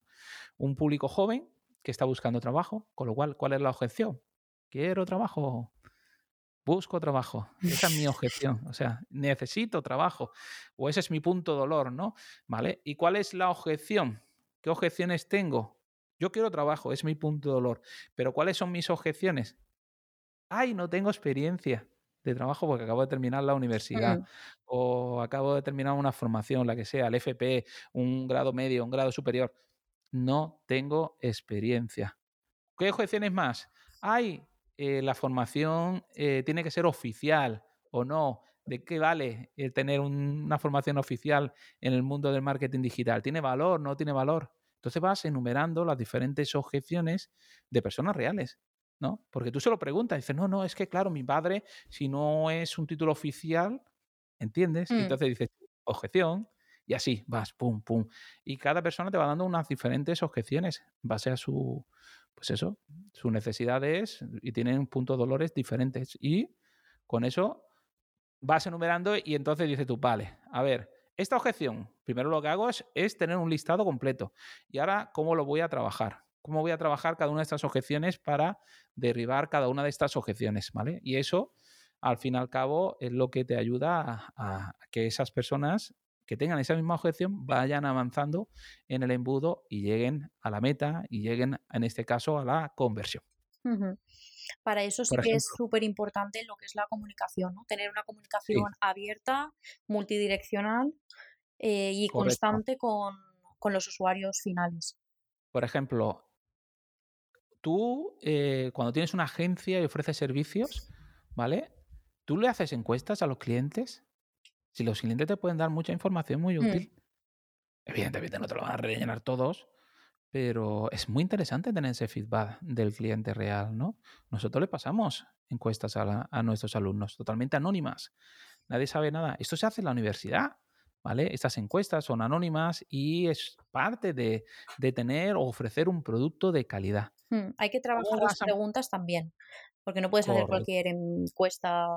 [SPEAKER 2] Un público joven que está buscando trabajo, con lo cual, ¿cuál es la objeción? Quiero trabajo, busco trabajo. Esa es mi <laughs> objeción. O sea, necesito trabajo. O ese es mi punto de dolor, ¿no? ¿Vale? ¿Y cuál es la objeción? ¿Qué objeciones tengo? Yo quiero trabajo, es mi punto de dolor. Pero ¿cuáles son mis objeciones? Ay, no tengo experiencia de trabajo porque acabo de terminar la universidad o acabo de terminar una formación, la que sea, el FP, un grado medio, un grado superior. No tengo experiencia. ¿Qué objeciones más? Hay eh, la formación eh, tiene que ser oficial o no. ¿De qué vale el tener una formación oficial en el mundo del marketing digital? ¿Tiene valor? ¿No tiene valor? Entonces vas enumerando las diferentes objeciones de personas reales. ¿no? Porque tú se lo preguntas, y dices, no, no, es que claro, mi padre, si no es un título oficial, ¿entiendes? Y
[SPEAKER 1] Mm.
[SPEAKER 2] entonces dices, objeción, y así vas, pum, pum. Y cada persona te va dando unas diferentes objeciones en base a su, pues eso, sus necesidades y tienen puntos dolores diferentes. Y con eso vas enumerando y entonces dices tú, vale, a ver, esta objeción, primero lo que hago es, tener un listado completo. Y ahora, ¿cómo lo voy a trabajar? ¿Cómo voy a trabajar cada una de estas objeciones para derribar cada una de estas objeciones? ¿Vale? Y eso, al fin y al cabo, es lo que te ayuda a que esas personas que tengan esa misma objeción vayan avanzando en el embudo y lleguen a la meta y lleguen, en este caso, a la conversión.
[SPEAKER 1] Para eso sí
[SPEAKER 2] Por
[SPEAKER 1] que es súper importante lo que es la comunicación, ¿no? Tener una comunicación abierta, multidireccional eh, y
[SPEAKER 2] Correcto.
[SPEAKER 1] constante con, con los usuarios finales.
[SPEAKER 2] Por ejemplo, tú eh, cuando tienes una agencia y ofreces servicios, ¿vale? ¿Tú le haces encuestas a los clientes? Si los clientes te pueden dar mucha información muy
[SPEAKER 1] Mm.
[SPEAKER 2] útil. Evidentemente no te lo van a rellenar todos, pero es muy interesante tener ese feedback del cliente real, ¿no? Nosotros le pasamos encuestas a, la- a nuestros alumnos, totalmente anónimas. Nadie sabe nada. Esto se hace en la universidad, ¿vale? Estas encuestas son anónimas y es parte de, de tener o ofrecer un producto de calidad.
[SPEAKER 1] Mm, Hay que trabajar las preguntas también, porque no puedes hacer cualquier encuesta.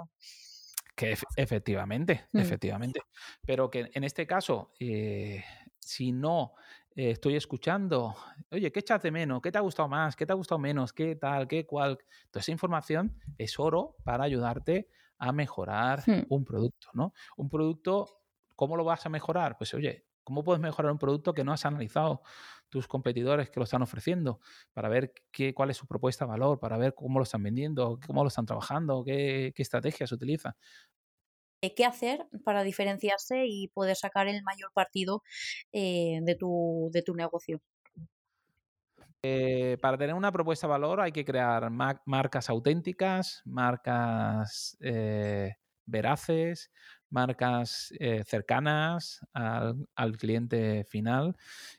[SPEAKER 2] Que ef- efectivamente,
[SPEAKER 1] Mm.
[SPEAKER 2] efectivamente. Pero que en este caso, eh, si no eh, estoy escuchando, oye, ¿qué echas de menos? ¿Qué te ha gustado más? ¿Qué te ha gustado menos? ¿Qué tal? ¿Qué cual? Toda esa información es oro para ayudarte a mejorar
[SPEAKER 1] Hmm.
[SPEAKER 2] un producto, ¿no? Un producto, ¿cómo lo vas a mejorar? Pues oye, ¿cómo puedes mejorar un producto que no has analizado tus competidores que lo están ofreciendo para ver qué, cuál es su propuesta de valor, para ver cómo lo están vendiendo, cómo lo están trabajando, qué, qué estrategias utilizan?
[SPEAKER 1] Eh, ¿Qué hacer para diferenciarse y poder sacar el mayor partido eh, de, tu, de tu negocio?
[SPEAKER 2] Eh, para tener una propuesta de valor hay que crear ma- marcas auténticas, marcas veraces, marcas cercanas al, al cliente final,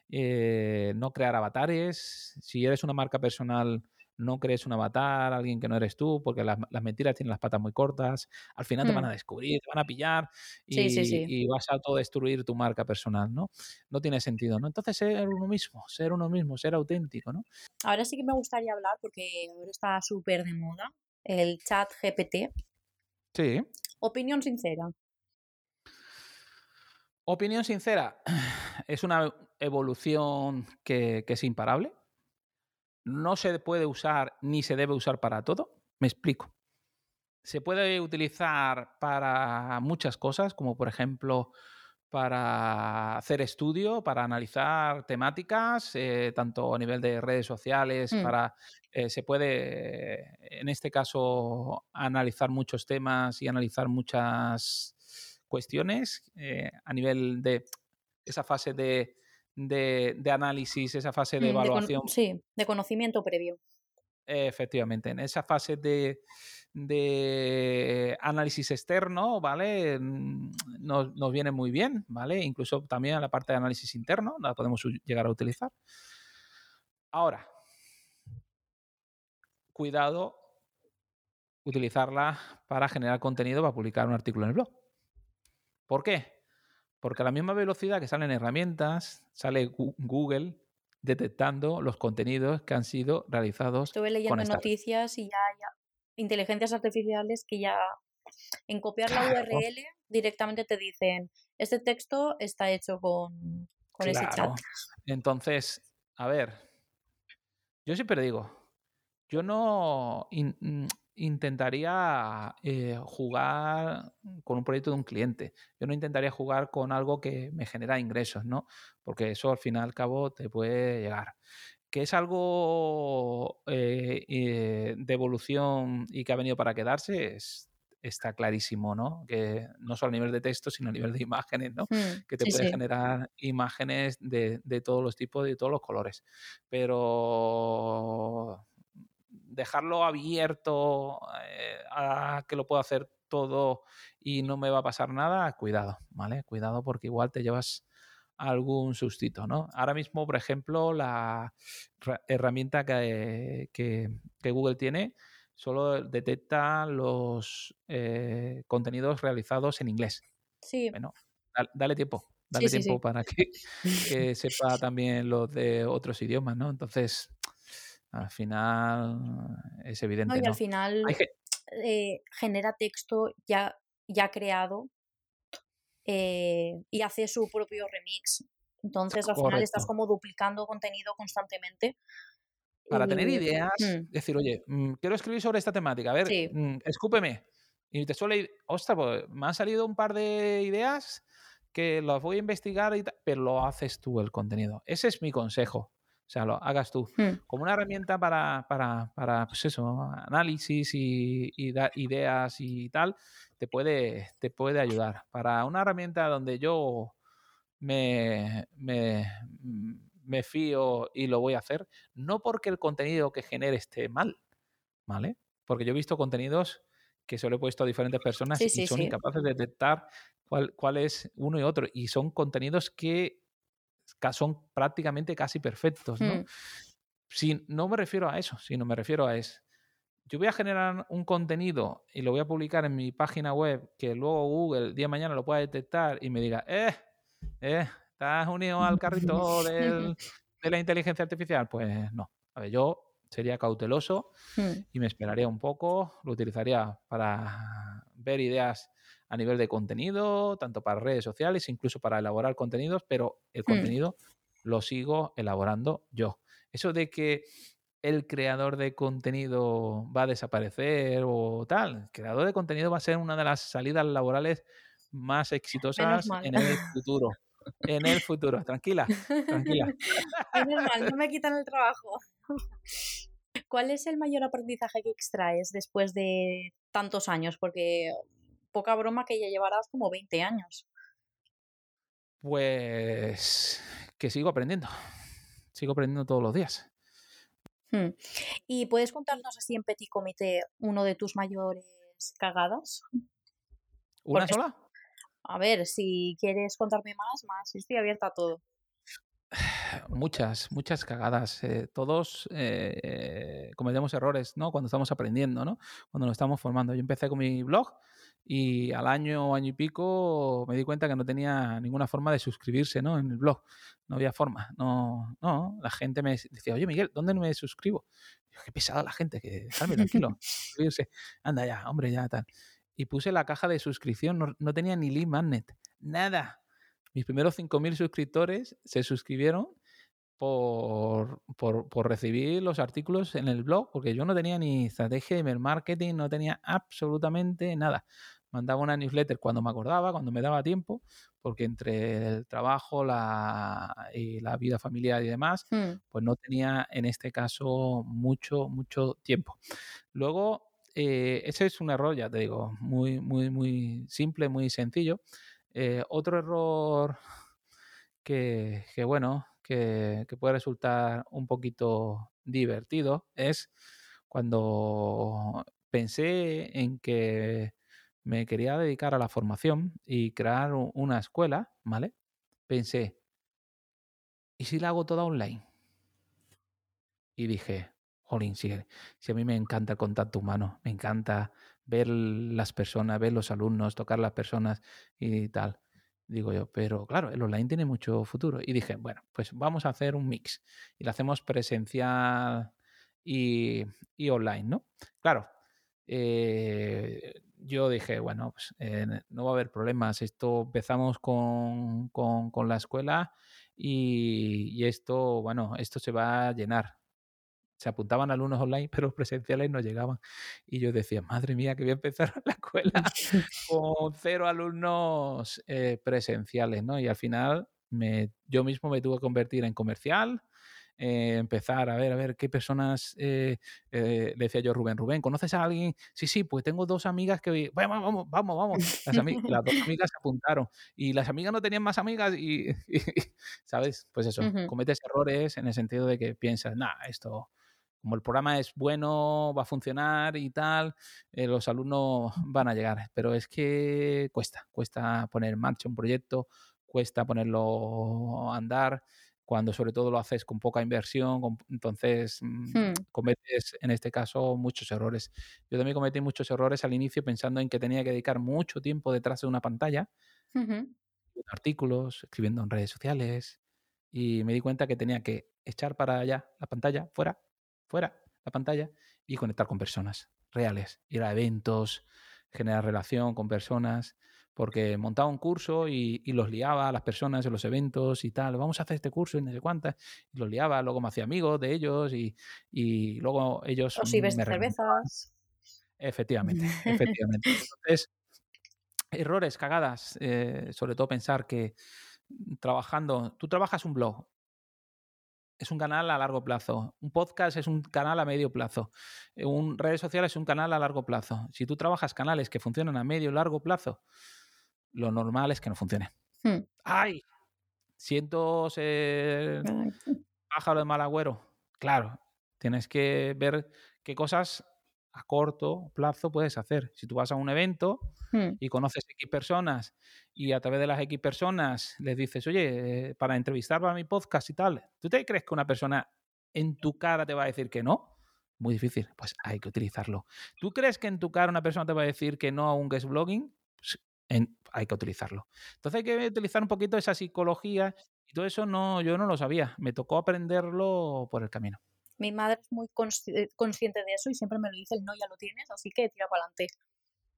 [SPEAKER 2] no crear avatares. Si eres una marca personal, no crees un avatar, alguien que no eres tú, porque las, las mentiras tienen las patas muy cortas. Al final te van
[SPEAKER 1] Mm.
[SPEAKER 2] a descubrir, te van a pillar y,
[SPEAKER 1] Sí, sí, sí.
[SPEAKER 2] y vas a autodestruir tu marca personal, ¿no? No tiene sentido, ¿no? Entonces ser uno mismo, ser uno mismo, ser auténtico, ¿no?
[SPEAKER 1] Ahora sí que me gustaría hablar, porque ahora está súper de moda, el chat GPT.
[SPEAKER 2] Sí.
[SPEAKER 1] Opinión sincera.
[SPEAKER 2] Opinión sincera, <sighs> es una evolución que, que es imparable. No se puede usar ni se debe usar para todo. Me explico. Se puede utilizar para muchas cosas, como por ejemplo para hacer estudio, para analizar temáticas, eh, tanto a nivel de redes sociales,
[SPEAKER 1] Mm.
[SPEAKER 2] para eh, se puede, en este caso, analizar muchos temas y analizar muchas cuestiones eh, a nivel de esa fase de, de- de análisis, esa fase de
[SPEAKER 1] Mm, de
[SPEAKER 2] evaluación.
[SPEAKER 1] sí, de conocimiento previo.
[SPEAKER 2] Efectivamente, en esa fase de, de análisis externo, ¿vale? Mm, Nos, nos viene muy bien, ¿vale? Incluso también la parte de análisis interno la podemos llegar a utilizar. Ahora, cuidado utilizarla para generar contenido para publicar un artículo en el blog. ¿Por qué? Porque a la misma velocidad que salen herramientas, sale Google detectando los contenidos que han sido realizados
[SPEAKER 1] Estuve leyendo noticias y ya, ya inteligencias artificiales que ya en copiar la
[SPEAKER 2] Claro.
[SPEAKER 1] URL directamente te dicen, este texto está hecho con, con ese chat.
[SPEAKER 2] Claro. Entonces, a ver, yo siempre digo, yo no in- intentaría eh, jugar con un proyecto de un cliente. Yo no intentaría jugar con algo que me genera ingresos, ¿no? Porque eso al fin y al cabo te puede llegar. Que es algo eh, eh, de evolución y que ha venido para quedarse, es- está clarísimo, ¿no? Que no solo a nivel de texto, sino a nivel de imágenes, ¿no?
[SPEAKER 1] Mm,
[SPEAKER 2] que te
[SPEAKER 1] sí,
[SPEAKER 2] puede
[SPEAKER 1] sí.
[SPEAKER 2] generar imágenes de, de todos los tipos y de todos los colores. Pero dejarlo abierto eh, a que lo puedo hacer todo y no me va a pasar nada, cuidado, ¿vale? Cuidado porque igual te llevas algún sustito, ¿no? Ahora mismo, por ejemplo, la ra- herramienta que, que- que Google tiene solo detecta los eh, contenidos realizados en inglés.
[SPEAKER 1] Sí.
[SPEAKER 2] Bueno, dale tiempo, dale tiempo para que, <laughs> sepa también los de otros idiomas, ¿no? Entonces, al final es evidente.
[SPEAKER 1] No, y al final eh, genera texto ya, ya creado eh, y hace su propio remix. Entonces, al final estás como duplicando contenido constantemente.
[SPEAKER 2] Para tener ideas, mm. decir, oye, mm, quiero escribir sobre esta temática, a ver, mm, escúpeme. Y te suele ir, ostras, pues me han salido un par de ideas que las voy a investigar, y pero lo haces tú el contenido. Ese es mi consejo. O sea, lo hagas tú. Como una herramienta para, para, para pues eso, análisis y, ideas y tal, te puede, te puede ayudar. Para una herramienta donde yo me, me, me fío y lo voy a hacer, no porque el contenido que genere esté mal, ¿vale? Porque yo he visto contenidos que solo he puesto a diferentes personas y son incapaces de detectar cuál, cuál es uno y otro. Y son contenidos que son prácticamente casi perfectos, ¿no? Hmm. Si, no me refiero a eso, sino me refiero a es, yo voy a generar un contenido y lo voy a publicar en mi página web que luego Google el día de mañana lo pueda detectar y me diga, eh, eh, ¿estás unido al carrito <laughs> de la inteligencia artificial? Pues no. A ver, yo sería cauteloso hmm. y me esperaría un poco, lo utilizaría para ver ideas a nivel de contenido, tanto para redes sociales, incluso para elaborar contenidos, pero el hmm. contenido lo sigo elaborando yo. Eso de que el creador de contenido va a desaparecer o tal, el creador de contenido va a ser una de las salidas laborales más exitosas en el futuro. En el futuro, tranquila, tranquila. <laughs>
[SPEAKER 1] Menos mal, no me quitan el trabajo. ¿Cuál es el mayor aprendizaje que extraes después de tantos años? Porque poca broma que ya llevarás como 20 años.
[SPEAKER 2] Pues que sigo aprendiendo. Sigo aprendiendo todos los días.
[SPEAKER 1] Hmm. ¿Y puedes contarnos así en Petit Comité uno de tus mayores cagadas?
[SPEAKER 2] ¿Una sola?
[SPEAKER 1] A ver, si quieres contarme más, más. Estoy abierta a todo. <sighs>
[SPEAKER 2] Muchas, muchas cagadas. Eh, todos eh, cometemos errores, ¿no? Cuando estamos aprendiendo, ¿no? Cuando nos estamos formando. Yo empecé con mi blog y al año, año y pico me di cuenta que no tenía ninguna forma de suscribirse, ¿no? En el blog. No había forma. No, no. La gente me decía, oye Miguel, ¿dónde me suscribo? qué pesada la gente, que déjame tranquilo. suscribirse. Anda ya, hombre, ya tal. Y puse la caja de suscripción, no, no tenía ni lead magnet, nada mis primeros 5.000 suscriptores se suscribieron por, por, recibir los artículos en el blog, porque yo no tenía ni estrategia de email marketing, no tenía absolutamente nada. Mandaba una newsletter cuando me acordaba, cuando me daba tiempo, porque entre el trabajo la, y la vida familiar y demás, hmm. pues no tenía en este caso mucho, mucho tiempo. Luego, eh, ese es un error, ya te digo, muy, muy, muy simple, muy sencillo. Eh, otro error que, bueno, que, puede resultar un poquito divertido es cuando pensé en que me quería dedicar a la formación y crear una escuela, ¿vale? Pensé, ¿y si la hago toda online? Y dije, jolín, si, si a mí me encanta el contacto humano, me encanta ver las personas, ver los alumnos, tocar las personas y tal. Digo yo, pero claro, el online tiene mucho futuro. Y dije, bueno, pues vamos a hacer un mix. Y lo hacemos presencial y, online, ¿no? Claro, eh, yo dije, bueno, pues eh, no va a haber problemas. Esto empezamos con, con, la escuela y, y, esto, bueno, esto se va a llenar se apuntaban alumnos online, <laughs> pero los presenciales no llegaban. Y yo decía, madre mía, que voy a empezar <laughs> la escuela <laughs> con cero alumnos eh, presenciales, ¿no? Y al final me, yo mismo me tuve que convertir en comercial, eh, empezar a ver, a ver qué personas, eh, le decía yo Rubén, Rubén, ¿conoces a alguien? Sí, sí, pues tengo dos amigas que, vamos, vamos, vamos, vamos. Las, <laughs> las dos amigas se apuntaron y las amigas no tenían más amigas y, <laughs> ¿sabes? Pues eso, cometes errores en el sentido de que piensas, nada, esto como el programa es bueno, va a funcionar y tal, eh, los alumnos van a llegar. Pero es que cuesta, cuesta poner en marcha un proyecto, cuesta ponerlo a andar, cuando sobre todo lo haces con poca inversión, entonces mm, hmm. cometes en este caso muchos errores. Yo también cometí muchos errores al inicio pensando en que tenía que dedicar mucho tiempo detrás de una pantalla
[SPEAKER 1] Ujú.
[SPEAKER 2] artículos, escribiendo en redes sociales y me di cuenta que tenía que echar para allá la pantalla, fuera, fuera la pantalla y conectar con personas reales, ir a eventos, generar relación con personas, porque montaba un curso y, y los liaba a las personas en los eventos y tal, vamos a hacer este curso y no sé cuántas, y los liaba, luego me hacía amigos de ellos y, y luego ellos me
[SPEAKER 1] de
[SPEAKER 2] recomendaban.
[SPEAKER 1] cervezas.
[SPEAKER 2] Efectivamente, <laughs> efectivamente. Entonces, errores, cagadas, eh, sobre todo pensar que trabajando, tú trabajas un blog, es un canal a largo plazo, un podcast es un canal a medio plazo, un redes sociales es un canal a largo plazo. Si tú trabajas canales que funcionan a medio y largo plazo, lo normal es que no funcione.
[SPEAKER 1] Hmm.
[SPEAKER 2] ¡Ay! Siento ser pájaro de mal agüero. Claro, tienes que ver qué cosas a corto plazo puedes hacer. Si tú vas a un evento
[SPEAKER 1] Hmm.
[SPEAKER 2] y conoces X personas y a través de las X personas les dices, oye, eh, para entrevistar para mi podcast y tal, ¿tú te crees que una persona en tu cara te va a decir que no? Muy difícil, pues hay que utilizarlo. ¿Tú crees que en tu cara una persona te va a decir que no a un guest blogging? Pues, en- hay que utilizarlo. Entonces hay que utilizar un poquito esa psicología y todo eso no, yo no lo sabía. Me tocó aprenderlo por el camino.
[SPEAKER 1] Mi madre es muy consci- eh, consciente de eso y siempre me lo dice, el no ya lo tienes, así que tira para adelante.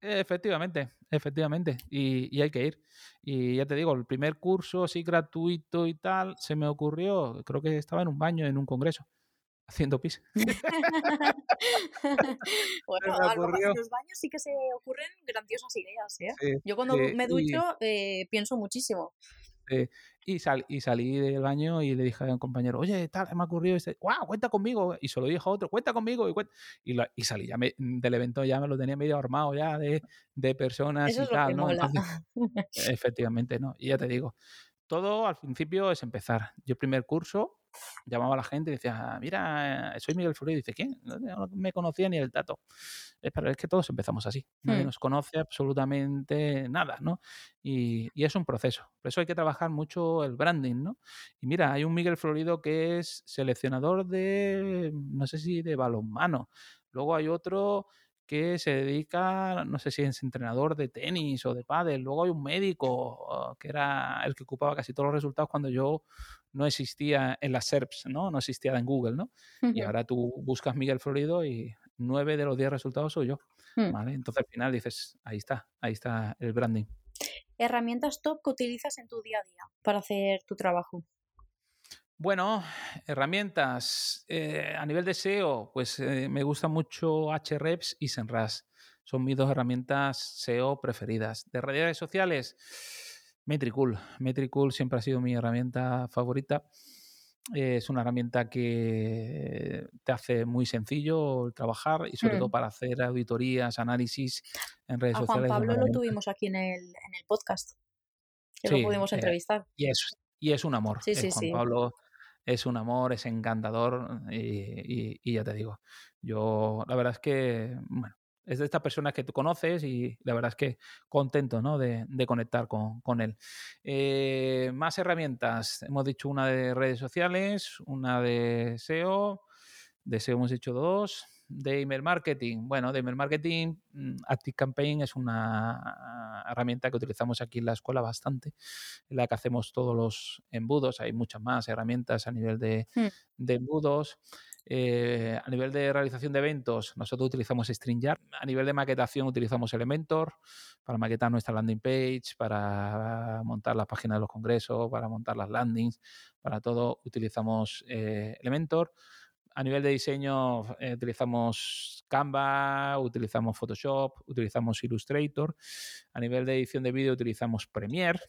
[SPEAKER 2] Efectivamente, efectivamente. Y, y hay que ir. Y ya te digo, el primer curso así gratuito y tal, se me ocurrió, creo que estaba en un baño, en un congreso, haciendo pis. <laughs> <laughs>
[SPEAKER 1] bueno, a lo- en los baños sí que se ocurren grandiosas ideas, ¿eh?
[SPEAKER 2] Sí,
[SPEAKER 1] Yo cuando me
[SPEAKER 2] y-
[SPEAKER 1] ducho eh, pienso muchísimo.
[SPEAKER 2] Y, sal- y salí del baño y le dije a un compañero, oye, tal, me ha ocurrido este, ¡guau! Cuenta conmigo. Y se lo dijo a otro, cuenta conmigo. Y, cuen- y, la- y salí ya me- del evento, ya me lo tenía medio armado ya de, de personas
[SPEAKER 1] Eso
[SPEAKER 2] y tal, ¿no? Entonces, <laughs> efectivamente, ¿no? Y ya te digo, todo al principio es empezar. Yo primer curso llamaba a la gente y decía, mira, soy Miguel Florido. Y dice, ¿quién? No no me conocía ni el dato. Es, pero es que todos empezamos así. Nadie
[SPEAKER 1] Hmm.
[SPEAKER 2] nos conoce absolutamente nada, ¿no? Y, y es un proceso. Por eso hay que trabajar mucho el branding, ¿no? Y mira, hay un Miguel Florido que es seleccionador de, no sé si de balonmano. Luego hay otro que se dedica, no sé si es entrenador de tenis o de pádel. Luego hay un médico oh, que era el que ocupaba casi todos los resultados cuando yo no existía en las SERPs, ¿no? No existía en Google, ¿no? Y ahora tú buscas Miguel Florido y nueve de los diez resultados soy yo,
[SPEAKER 1] Hmm.
[SPEAKER 2] ¿vale? Entonces al final dices, ahí está, ahí está el branding.
[SPEAKER 1] Herramientas top que utilizas en tu día a día para hacer tu trabajo.
[SPEAKER 2] Bueno, herramientas. eh, a nivel de SEO, pues eh, me gusta mucho Ahrefs y Senras. Son mis dos herramientas SEO preferidas. De redes sociales, Metricool. Metricool siempre ha sido mi herramienta favorita. Eh, es una herramienta que te hace muy sencillo trabajar y sobre todo para hacer auditorías, análisis en redes
[SPEAKER 1] A Juan
[SPEAKER 2] sociales. es una
[SPEAKER 1] Pablo lo tuvimos aquí en el, en el podcast, que
[SPEAKER 2] Sí,
[SPEAKER 1] lo pudimos
[SPEAKER 2] eh,
[SPEAKER 1] entrevistar.
[SPEAKER 2] y es, y es un amor.
[SPEAKER 1] Sí, sí,
[SPEAKER 2] Juan
[SPEAKER 1] sí.
[SPEAKER 2] Pablo es un amor, es encantador y, ya te digo, yo la verdad es que, bueno, es de estas personas que tú conoces y la verdad es que contento ¿no? de, de conectar con, con él. Eh, más herramientas, hemos dicho una de redes sociales, una de SEO, de SEO hemos dicho dos, de email marketing. Bueno, de email marketing, mm, ActiveCampaign es una herramienta que utilizamos aquí en la escuela bastante, en la que hacemos todos los embudos. Hay muchas más herramientas a nivel de,
[SPEAKER 1] Hmm.
[SPEAKER 2] de embudos. Eh, a nivel de realización de eventos, nosotros utilizamos StreamYard. A nivel de maquetación, utilizamos Elementor para maquetar nuestra landing page, para montar las páginas de los congresos, para montar las landings, para todo utilizamos eh, Elementor. A nivel de diseño, eh, utilizamos Canva, utilizamos Photoshop, utilizamos Illustrator. A nivel de edición de vídeo, utilizamos Premiere,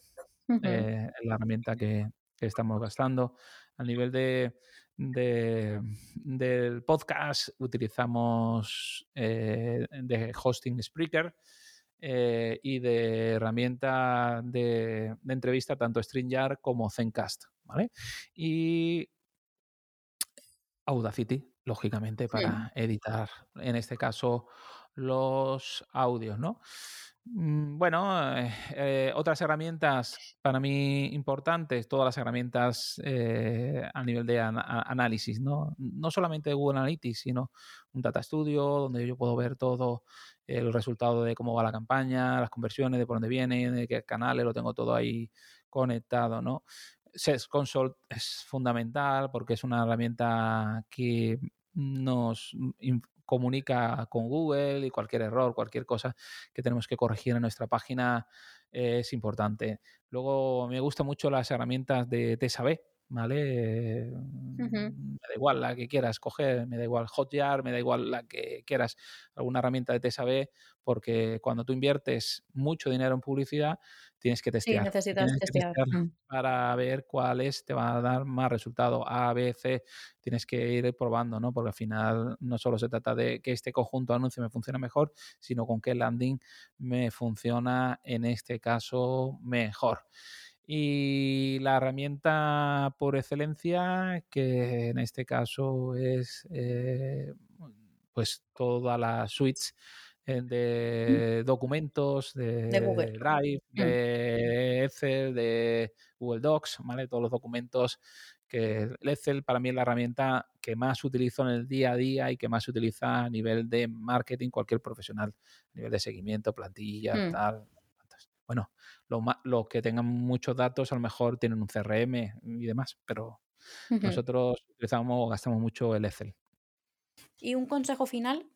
[SPEAKER 2] eh, la herramienta que, que estamos gastando. A nivel de, de- del podcast, utilizamos eh, de hosting Spreaker y de herramienta de, de entrevista tanto StreamYard como Zencast. ¿vale? Y Audacity, lógicamente, para editar, en este caso, los audios, ¿no? Mm, bueno, eh, eh, otras herramientas para mí importantes, todas las herramientas eh, a nivel de análisis, ¿no? no solamente Google Analytics, sino un Data Studio donde yo puedo ver todo el resultado de cómo va la campaña, las conversiones, de por dónde vienen, de qué canales, lo tengo todo ahí conectado, ¿no? Search Console es fundamental porque es una herramienta que nos comunica con Google y cualquier error, cualquier cosa que tenemos que corregir en nuestra página es importante. Luego me gustan mucho las herramientas de TSAB, ¿vale? Me da igual la que quieras coger, me da igual Hotjar, me da igual la que quieras, alguna herramienta de TSAB, porque cuando tú inviertes mucho dinero en publicidad, tienes que testear.
[SPEAKER 1] Sí, necesitas testear. Mm.
[SPEAKER 2] para ver cuáles te van a dar más resultado. A, B, C, tienes que ir probando, ¿no? Porque al final no solo se trata de que este conjunto de anuncios me funcione mejor, sino con qué landing me funciona en este caso mejor. Y la herramienta por excelencia, que en este caso es eh, pues todas las suites eh,
[SPEAKER 1] Mm.
[SPEAKER 2] de documentos,
[SPEAKER 1] De
[SPEAKER 2] de
[SPEAKER 1] Google.
[SPEAKER 2] Drive,
[SPEAKER 1] Mm.
[SPEAKER 2] de Excel, de Google Docs, ¿vale? Todos los documentos que el Excel para mí es la herramienta que más utilizo en el día a día y que más se utiliza a nivel de marketing cualquier profesional, a nivel de seguimiento, plantillas,
[SPEAKER 1] Mm.
[SPEAKER 2] tal. Bueno, los los que tengan muchos datos a lo mejor tienen un CRM y demás, pero nosotros utilizamos, gastamos mucho el Excel.
[SPEAKER 1] ¿Y un consejo final?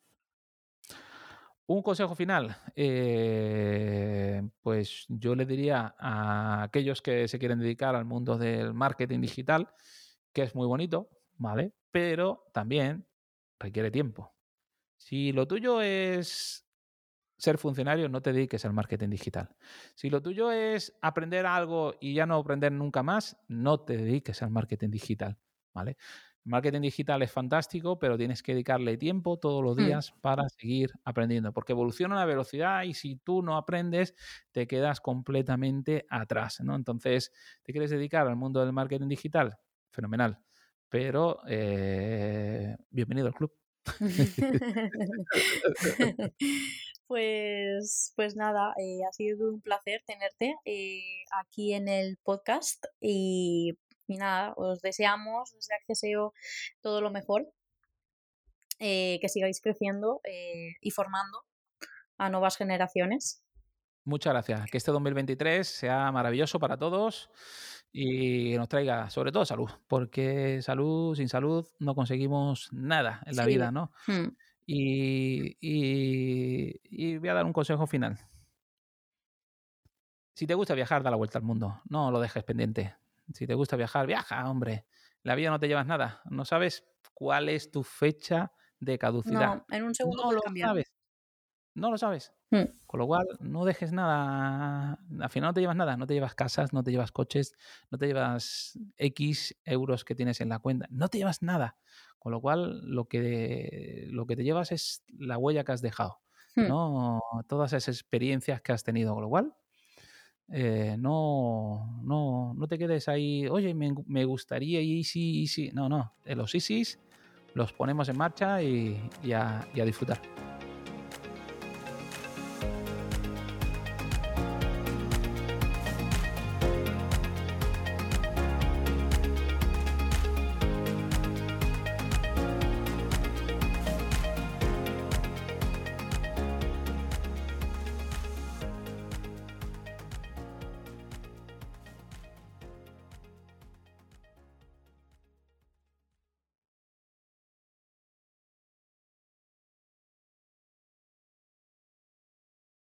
[SPEAKER 2] Un consejo final, eh, pues yo le diría a aquellos que se quieren dedicar al mundo del marketing digital, que es muy bonito, ¿vale? Pero también requiere tiempo. Si lo tuyo es ser funcionario, no te dediques al marketing digital. Si lo tuyo es aprender algo y ya no aprender nunca más, no te dediques al marketing digital, ¿vale? Marketing digital es fantástico, pero tienes que dedicarle tiempo todos los
[SPEAKER 1] Hmm.
[SPEAKER 2] días para seguir aprendiendo, porque evoluciona a una velocidad y si tú no aprendes, te quedas completamente atrás, ¿no? Entonces, ¿te quieres dedicar al mundo del marketing digital? Fenomenal. Pero eh, bienvenido al club. <laughs> <laughs> <laughs>
[SPEAKER 1] Pues, pues nada, eh, ha sido un placer tenerte eh, aquí en el podcast y, y nada, os deseamos desde Acceseo todo lo mejor, eh, que sigáis creciendo eh, y formando a nuevas generaciones.
[SPEAKER 2] Muchas gracias. Que este 2023 sea maravilloso para todos y nos traiga sobre todo salud, porque salud, sin salud no conseguimos nada en la
[SPEAKER 1] Sí.
[SPEAKER 2] vida, ¿no?
[SPEAKER 1] Hmm.
[SPEAKER 2] Y, y- y voy a dar un consejo final. Si te gusta viajar, da la vuelta al mundo. No lo dejes pendiente. Si te gusta viajar, viaja, hombre. La vida no te llevas nada. No sabes cuál es tu fecha de caducidad.
[SPEAKER 1] No, en un segundo
[SPEAKER 2] No lo
[SPEAKER 1] cambiar.
[SPEAKER 2] sabes. No lo sabes.
[SPEAKER 1] Hmm.
[SPEAKER 2] Con lo cual, no dejes nada. Al final no te llevas nada. No te llevas casas, no te llevas coches, no te llevas X euros que tienes en la cuenta. No te llevas nada. Con lo cual, lo que, lo que te llevas es la huella que has dejado.
[SPEAKER 1] Hmm.
[SPEAKER 2] ¿no? Todas esas experiencias que has tenido. Con lo cual, eh, no, no, no te quedes ahí, oye, me, me gustaría y sí, y sí. No, no. Los ISIS los ponemos en marcha y, y a- y a disfrutar.